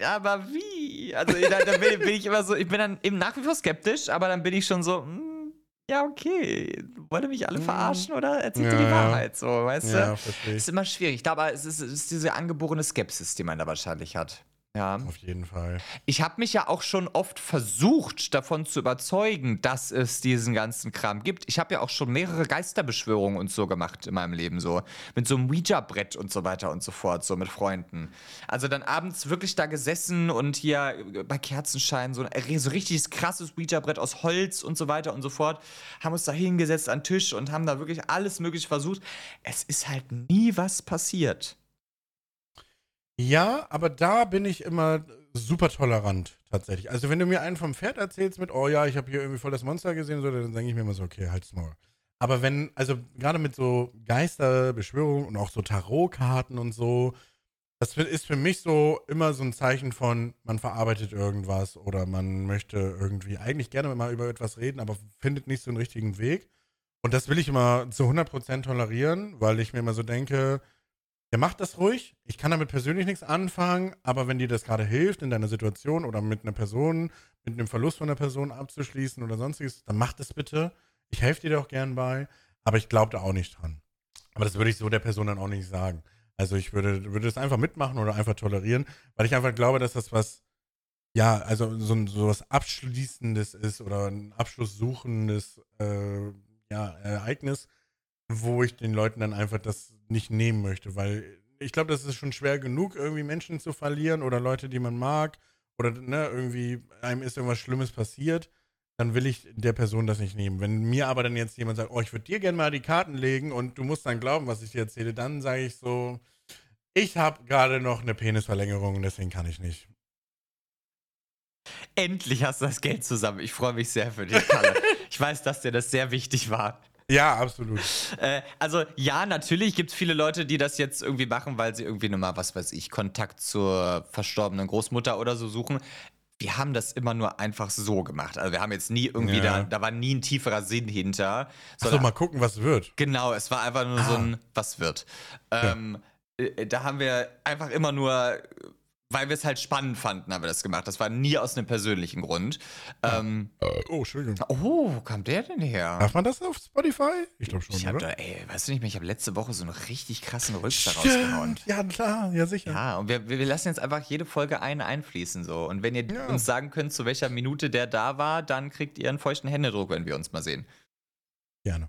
ja, aber wie? Also dann, dann bin, bin, ich immer so, ich bin dann eben nach wie vor skeptisch, aber dann bin ich schon so, hm, ja, okay, wollt ihr mich alle mhm. verarschen oder erzählt ja, ihr die Wahrheit so, weißt ja, du? Verstehe. Ist immer schwierig. Glaube, es ist, es ist diese angeborene Skepsis, die man da wahrscheinlich hat. Ja. Auf jeden Fall. Ich habe mich ja auch schon oft versucht, davon zu überzeugen, dass es diesen ganzen Kram gibt. Ich habe ja auch schon mehrere Geisterbeschwörungen und so gemacht in meinem Leben, so. Mit so einem Ouija-Brett und so weiter und so fort, so mit Freunden. Also dann abends wirklich da gesessen und hier bei Kerzenschein so, so richtiges krasses Ouija-Brett aus Holz und so weiter und so fort. Haben uns da hingesetzt an den Tisch und haben da wirklich alles Mögliche versucht. Es ist halt nie was passiert. Ja, aber da bin ich immer super tolerant tatsächlich. Also wenn du mir einen vom Pferd erzählst mit, oh ja, ich habe hier irgendwie voll das Monster gesehen, so, dann denke ich mir immer so, okay, halt's mal. Aber wenn, also gerade mit so Geisterbeschwörungen und auch so Tarotkarten und so, das ist für mich so immer so ein Zeichen von, man verarbeitet irgendwas oder man möchte irgendwie eigentlich gerne mal über etwas reden, aber findet nicht so einen richtigen Weg. Und das will ich immer zu 100% tolerieren, weil ich mir immer so denke, der macht das ruhig. Ich kann damit persönlich nichts anfangen, aber wenn dir das gerade hilft in deiner Situation oder mit einer Person, mit einem Verlust von einer Person abzuschließen oder sonstiges, dann mach das bitte. Ich helfe dir auch gern bei, aber ich glaube da auch nicht dran. Aber das würde ich so der Person dann auch nicht sagen. Also ich würde, würde das einfach mitmachen oder einfach tolerieren, weil ich einfach glaube, dass das was, ja, also so, so was Abschließendes ist oder ein abschlusssuchendes äh, ja, Ereignis, wo ich den Leuten dann einfach das nicht nehmen möchte, weil ich glaube, das ist schon schwer genug, irgendwie Menschen zu verlieren oder Leute, die man mag oder ne, irgendwie einem ist irgendwas Schlimmes passiert, dann will ich der Person das nicht nehmen. Wenn mir aber dann jetzt jemand sagt, oh, ich würde dir gerne mal die Karten legen und du musst dann glauben, was ich dir erzähle, dann sage ich so, ich habe gerade noch eine Penisverlängerung, deswegen kann ich nicht. Endlich hast du das Geld zusammen. Ich freue mich sehr für dich, Kalle. ich weiß, dass dir das sehr wichtig war. Ja, absolut. Äh, also ja, natürlich gibt es viele Leute, die das jetzt irgendwie machen, weil sie irgendwie nochmal, was weiß ich, Kontakt zur verstorbenen Großmutter oder so suchen. Wir haben das immer nur einfach so gemacht. Also wir haben jetzt nie irgendwie, ja. da, da war nie ein tieferer Sinn hinter. Achso, mal gucken, was wird. Genau, es war einfach nur ah. so ein, was wird. Ähm, ja. Äh, da haben wir einfach immer nur weil wir es halt spannend fanden, haben wir das gemacht. Das war nie aus einem persönlichen Grund. Ähm, äh, oh, Entschuldigung. Oh, wo kam der denn her? Darf man das auf Spotify? Ich glaube schon, ich hab oder? Da, ey, weißt du nicht mehr, ich habe letzte Woche so einen richtig krassen Rülpser rausgehauen. Ja, klar, ja sicher. Ja, und wir, wir lassen jetzt einfach jede Folge einen einfließen so. Und wenn ihr ja. uns sagen könnt, zu welcher Minute der da war, dann kriegt ihr einen feuchten Händedruck, wenn wir uns mal sehen. Gerne.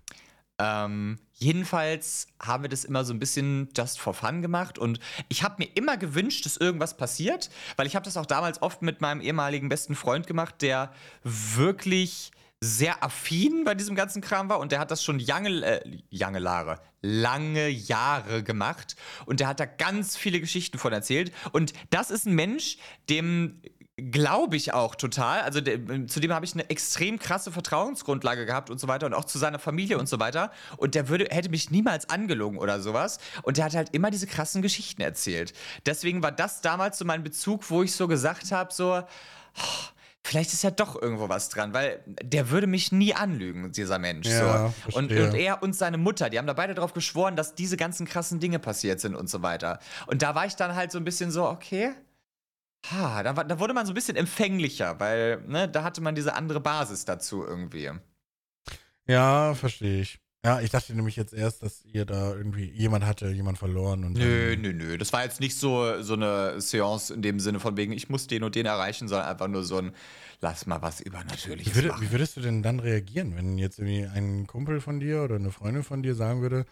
Ähm, jedenfalls haben wir das immer so ein bisschen just for fun gemacht und ich habe mir immer gewünscht, dass irgendwas passiert, weil ich habe das auch damals oft mit meinem ehemaligen besten Freund gemacht, der wirklich sehr affin bei diesem ganzen Kram war und der hat das schon lange, äh, lange Jahre, lange Jahre gemacht und der hat da ganz viele Geschichten von erzählt und das ist ein Mensch, dem Glaube ich auch total. Also de, zudem habe ich eine extrem krasse Vertrauensgrundlage gehabt und so weiter und auch zu seiner Familie und so weiter. Und der würde, hätte mich niemals angelogen oder sowas. Und der hat halt immer diese krassen Geschichten erzählt. Deswegen war das damals so mein Bezug, wo ich so gesagt habe, so, oh, vielleicht ist ja doch irgendwo was dran, weil der würde mich nie anlügen, dieser Mensch. Ja, so. und, und, er und seine Mutter, die haben da beide darauf geschworen, dass diese ganzen krassen Dinge passiert sind und so weiter. Und da war ich dann halt so ein bisschen so, okay ha, da, da wurde man so ein bisschen empfänglicher, weil ne, da hatte man diese andere Basis dazu irgendwie. Ja, verstehe ich. Ja, ich dachte nämlich jetzt erst, dass ihr da irgendwie jemand hatte, jemand verloren und Nö, nö, nö. Das war jetzt nicht so, so eine Seance in dem Sinne von wegen, ich muss den und den erreichen, sondern einfach nur so ein, lass mal was Wie, Übernatürliches würde, machen. wie würdest du denn dann reagieren, wenn jetzt irgendwie ein Kumpel von dir oder eine Freundin von dir sagen würde,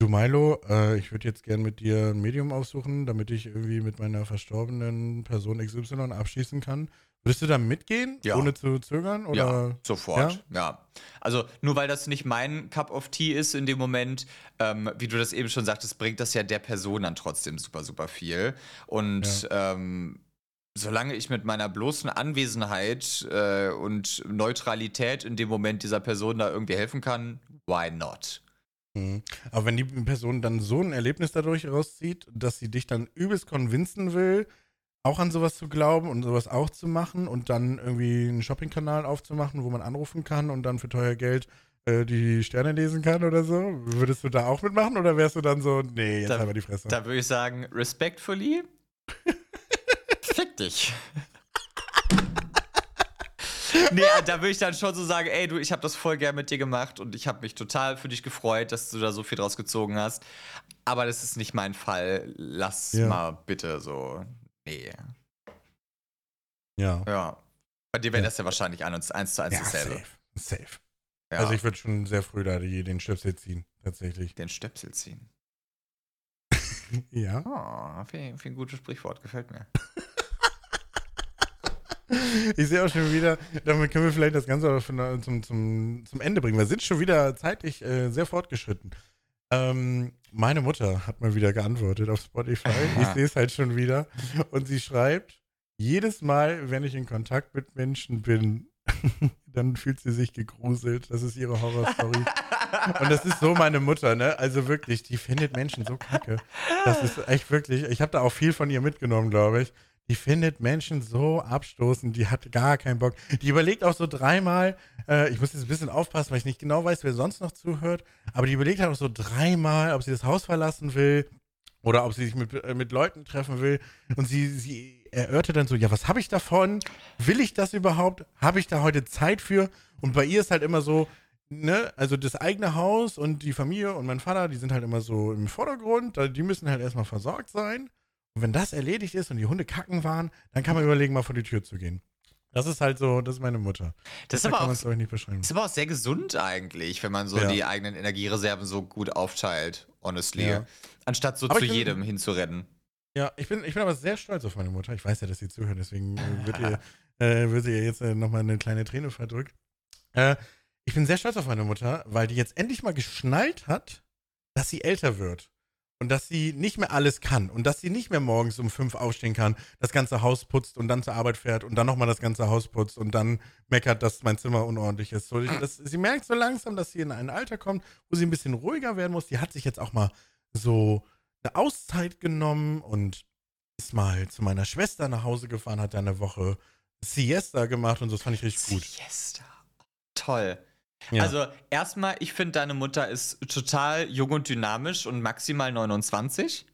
du Milo, äh, ich würde jetzt gern mit dir ein Medium aufsuchen, damit ich irgendwie mit meiner verstorbenen Person XY abschließen kann. Würdest du da mitgehen, Ja. ohne zu zögern? Oder? Ja, sofort. Ja? Also nur weil das nicht mein Cup of Tea ist in dem Moment, ähm, wie du das eben schon sagtest, bringt das ja der Person dann trotzdem super, super viel. Und ähm, solange ich mit meiner bloßen Anwesenheit äh, und Neutralität in dem Moment dieser Person da irgendwie helfen kann, why not? Mhm. Aber wenn die Person dann so ein Erlebnis dadurch rauszieht, dass sie dich dann übelst konvinzen will, auch an sowas zu glauben und sowas auch zu machen und dann irgendwie einen Shoppingkanal aufzumachen, wo man anrufen kann und dann für teuer Geld äh, die Sterne lesen kann oder so, würdest du da auch mitmachen oder wärst du dann so, nee, jetzt Da- halt mal die Fresse? Da würde ich sagen, respectfully, fick dich. nee, da würde ich dann schon so sagen, ey, du, ich habe das voll gern mit dir gemacht und ich habe mich total für dich gefreut, dass du da so viel draus gezogen hast. Aber das ist nicht mein Fall. Lass Ja. mal bitte so. Nee. ja. Ja. Bei dir wäre Ja. das ja wahrscheinlich eins, eins zu eins Ja, dasselbe. safe. Safe. Ja. Also ich würde schon sehr früh da die, den Stöpsel ziehen, tatsächlich. den Stöpsel ziehen. Ja. Oh, viel, viel ein gutes Sprichwort, gefällt mir. Ich sehe auch schon wieder, damit können wir vielleicht das Ganze auch schon zum, zum, zum Ende bringen. Wir sind schon wieder zeitlich äh, sehr fortgeschritten. Ähm, meine Mutter hat mal wieder geantwortet auf Spotify. Ich sehe es halt schon wieder. Und sie schreibt, jedes Mal, wenn ich in Kontakt mit Menschen bin, dann fühlt sie sich gegruselt. Das ist ihre Horrorstory. Und das ist so meine Mutter, ne? Also wirklich, die findet Menschen so kacke. Das ist echt wirklich, ich habe da auch viel von ihr mitgenommen, glaube ich. Die findet Menschen so abstoßend, die hat gar keinen Bock. Die überlegt auch so dreimal, äh, ich muss jetzt ein bisschen aufpassen, weil ich nicht genau weiß, wer sonst noch zuhört, aber die überlegt halt auch so dreimal, ob sie das Haus verlassen will oder ob sie sich mit, äh, mit Leuten treffen will. Und sie, sie erörtert dann so, ja, was habe ich davon? Will ich das überhaupt? Habe ich da heute Zeit für? Und bei ihr ist halt immer so, ne, also das eigene Haus und die Familie und mein Vater, die sind halt immer so im Vordergrund, die müssen halt erstmal versorgt sein. Und wenn das erledigt ist und die Hunde kacken waren, dann kann man überlegen, mal vor die Tür zu gehen. Das ist halt so, das ist meine Mutter. Das ist aber kann auch. Ist aber auch sehr gesund eigentlich, wenn man so Ja. die eigenen Energiereserven so gut aufteilt, honestly. Ja. Anstatt so Aber zu bin- jedem hinzurennen. Ja, ich bin, ich bin aber sehr stolz auf meine Mutter. Ich weiß ja, dass sie zuhört, deswegen äh, wird ihr, äh, wird ihr jetzt äh, nochmal eine kleine Träne verdrückt. Äh, ich bin sehr stolz auf meine Mutter, weil die jetzt endlich mal geschnallt hat, dass sie älter wird. Und dass sie nicht mehr alles kann. Und dass sie nicht mehr morgens um fünf aufstehen kann, das ganze Haus putzt und dann zur Arbeit fährt und dann nochmal das ganze Haus putzt und dann meckert, dass mein Zimmer unordentlich ist. So, das, sie merkt so langsam, dass sie in ein Alter kommt, wo sie ein bisschen ruhiger werden muss. Die hat sich jetzt auch mal so eine Auszeit genommen und ist mal zu meiner Schwester nach Hause gefahren, hat da eine Woche Siesta gemacht und so. Das fand ich richtig gut. Siesta. Toll. Ja. Also, erstmal, ich finde, deine Mutter ist total jung und dynamisch und maximal 29.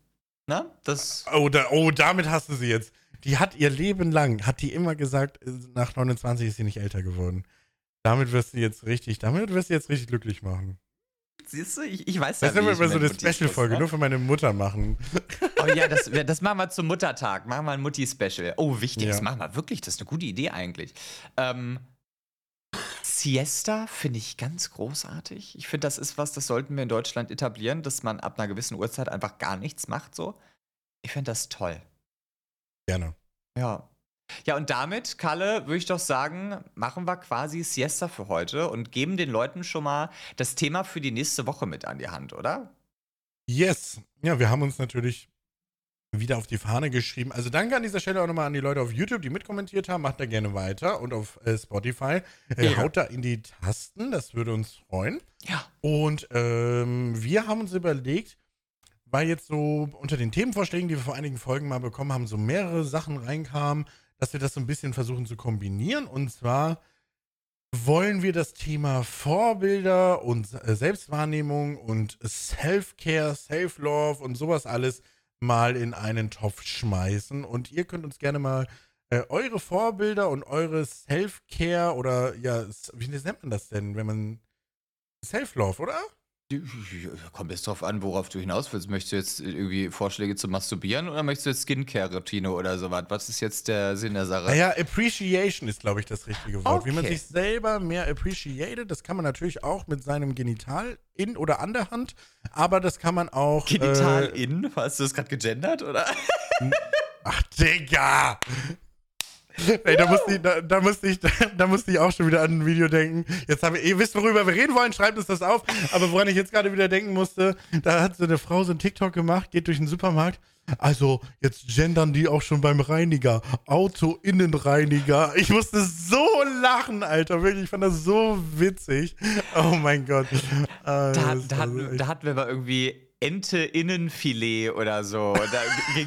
Na, das. oh, da, oh, damit hast du sie jetzt. Die hat ihr Leben lang, hat die immer gesagt, äh, nach 29 ist sie nicht älter geworden. Damit wirst du jetzt richtig, damit wirst du jetzt richtig glücklich machen. Siehst du, ich, ich weiß Das ja, werden wie wir ich mal so eine Special-Folge muss, nur ne? für meine Mutter machen. Oh ja, das, das machen wir zum Muttertag. Machen wir ein Mutti-Special. Oh, wichtig, das Ja. machen wir wirklich. Das ist eine gute Idee eigentlich. Ähm, Siesta finde ich ganz großartig. Ich finde, das ist was, das sollten wir in Deutschland etablieren, dass man ab einer gewissen Uhrzeit einfach gar nichts macht so. Ich finde das toll. Gerne. Ja. Ja, und damit, Kalle, würde ich doch sagen, machen wir quasi Siesta für heute und geben den Leuten schon mal das Thema für die nächste Woche mit an die Hand, oder? Yes. Ja, wir haben uns natürlich wieder auf die Fahne geschrieben. Also danke an dieser Stelle auch nochmal an die Leute auf YouTube, die mitkommentiert haben. Macht da gerne weiter. Und auf äh, Spotify. Äh, Ja. Haut da in die Tasten. Das würde uns freuen. Ja. Und ähm, wir haben uns überlegt, weil jetzt so unter den Themenvorschlägen, die wir vor einigen Folgen mal bekommen haben, so mehrere Sachen reinkamen, dass wir das so ein bisschen versuchen zu kombinieren. Und zwar wollen wir das Thema Vorbilder und äh, Selbstwahrnehmung und Self-Care, Self-Love und sowas alles mal in einen Topf schmeißen. Und ihr könnt uns gerne mal äh, eure Vorbilder und eure Self-Care oder ja, wie nennt man das denn, wenn man Self-Love, oder? Kommt jetzt drauf an, worauf du hinaus willst. Möchtest du jetzt irgendwie Vorschläge zum Masturbieren oder möchtest du jetzt Skincare-Routine oder sowas? Was ist jetzt der Sinn der Sache? Naja, Appreciation ist, glaube ich, das richtige Wort. Okay. Wie man sich selber mehr appreciated, das kann man natürlich auch mit seinem Genital in oder an der Hand, aber das kann man auch. Genital äh, in? Hast du das gerade gegendert, oder? Ach, Digga! Ey, da musste, ich, da, da, musste ich, da, musste ich auch schon wieder an ein Video denken. Jetzt haben wir, ihr wisst, worüber wir reden wollen, schreibt uns das auf. Aber woran ich jetzt gerade wieder denken musste, da hat so eine Frau so ein TikTok gemacht, geht durch den Supermarkt. Also, jetzt gendern die auch schon beim Reiniger. Auto-Innenreiniger. Ich musste so lachen, Alter. Wirklich, ich fand das so witzig. Oh mein Gott. Da, da, da, da hatten wir mal irgendwie Ente Innenfilet oder so. Da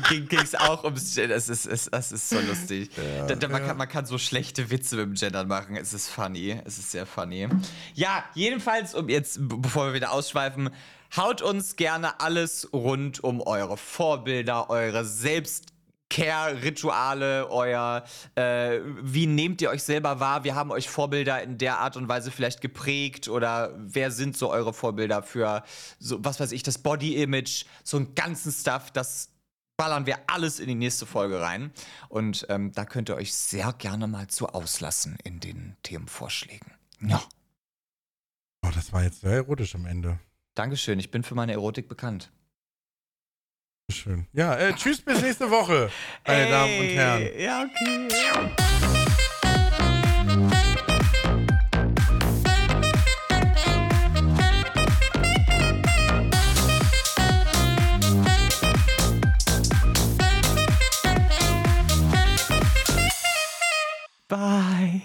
ging es auch ums Gender. Das ist, ist, das ist so lustig. Ja, da, da, man, ja. kann, man kann so schlechte Witze mit dem Gendern machen. Es ist funny. Es ist sehr funny. Ja, jedenfalls, um jetzt, bevor wir wieder ausschweifen, haut uns gerne alles rund um eure Vorbilder, eure Selbst- Care-Rituale, euer, äh, wie nehmt ihr euch selber wahr? Wir haben euch Vorbilder in der Art und Weise vielleicht geprägt oder wer sind so eure Vorbilder für, so, was weiß ich, das Body-Image, so einen ganzen Stuff, das ballern wir alles in die nächste Folge rein. Und ähm, da könnt ihr euch sehr gerne mal zu auslassen in den Themenvorschlägen. Ja. Oh, das war jetzt sehr erotisch am Ende. Dankeschön, ich bin für meine Erotik bekannt. Schön. Ja, äh, tschüss bis nächste Woche, meine Ey, Damen und Herren. Ja, okay. Bye.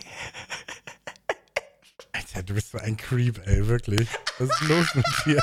Alter, du bist so ein Creep, ey, wirklich. Was ist los mit dir?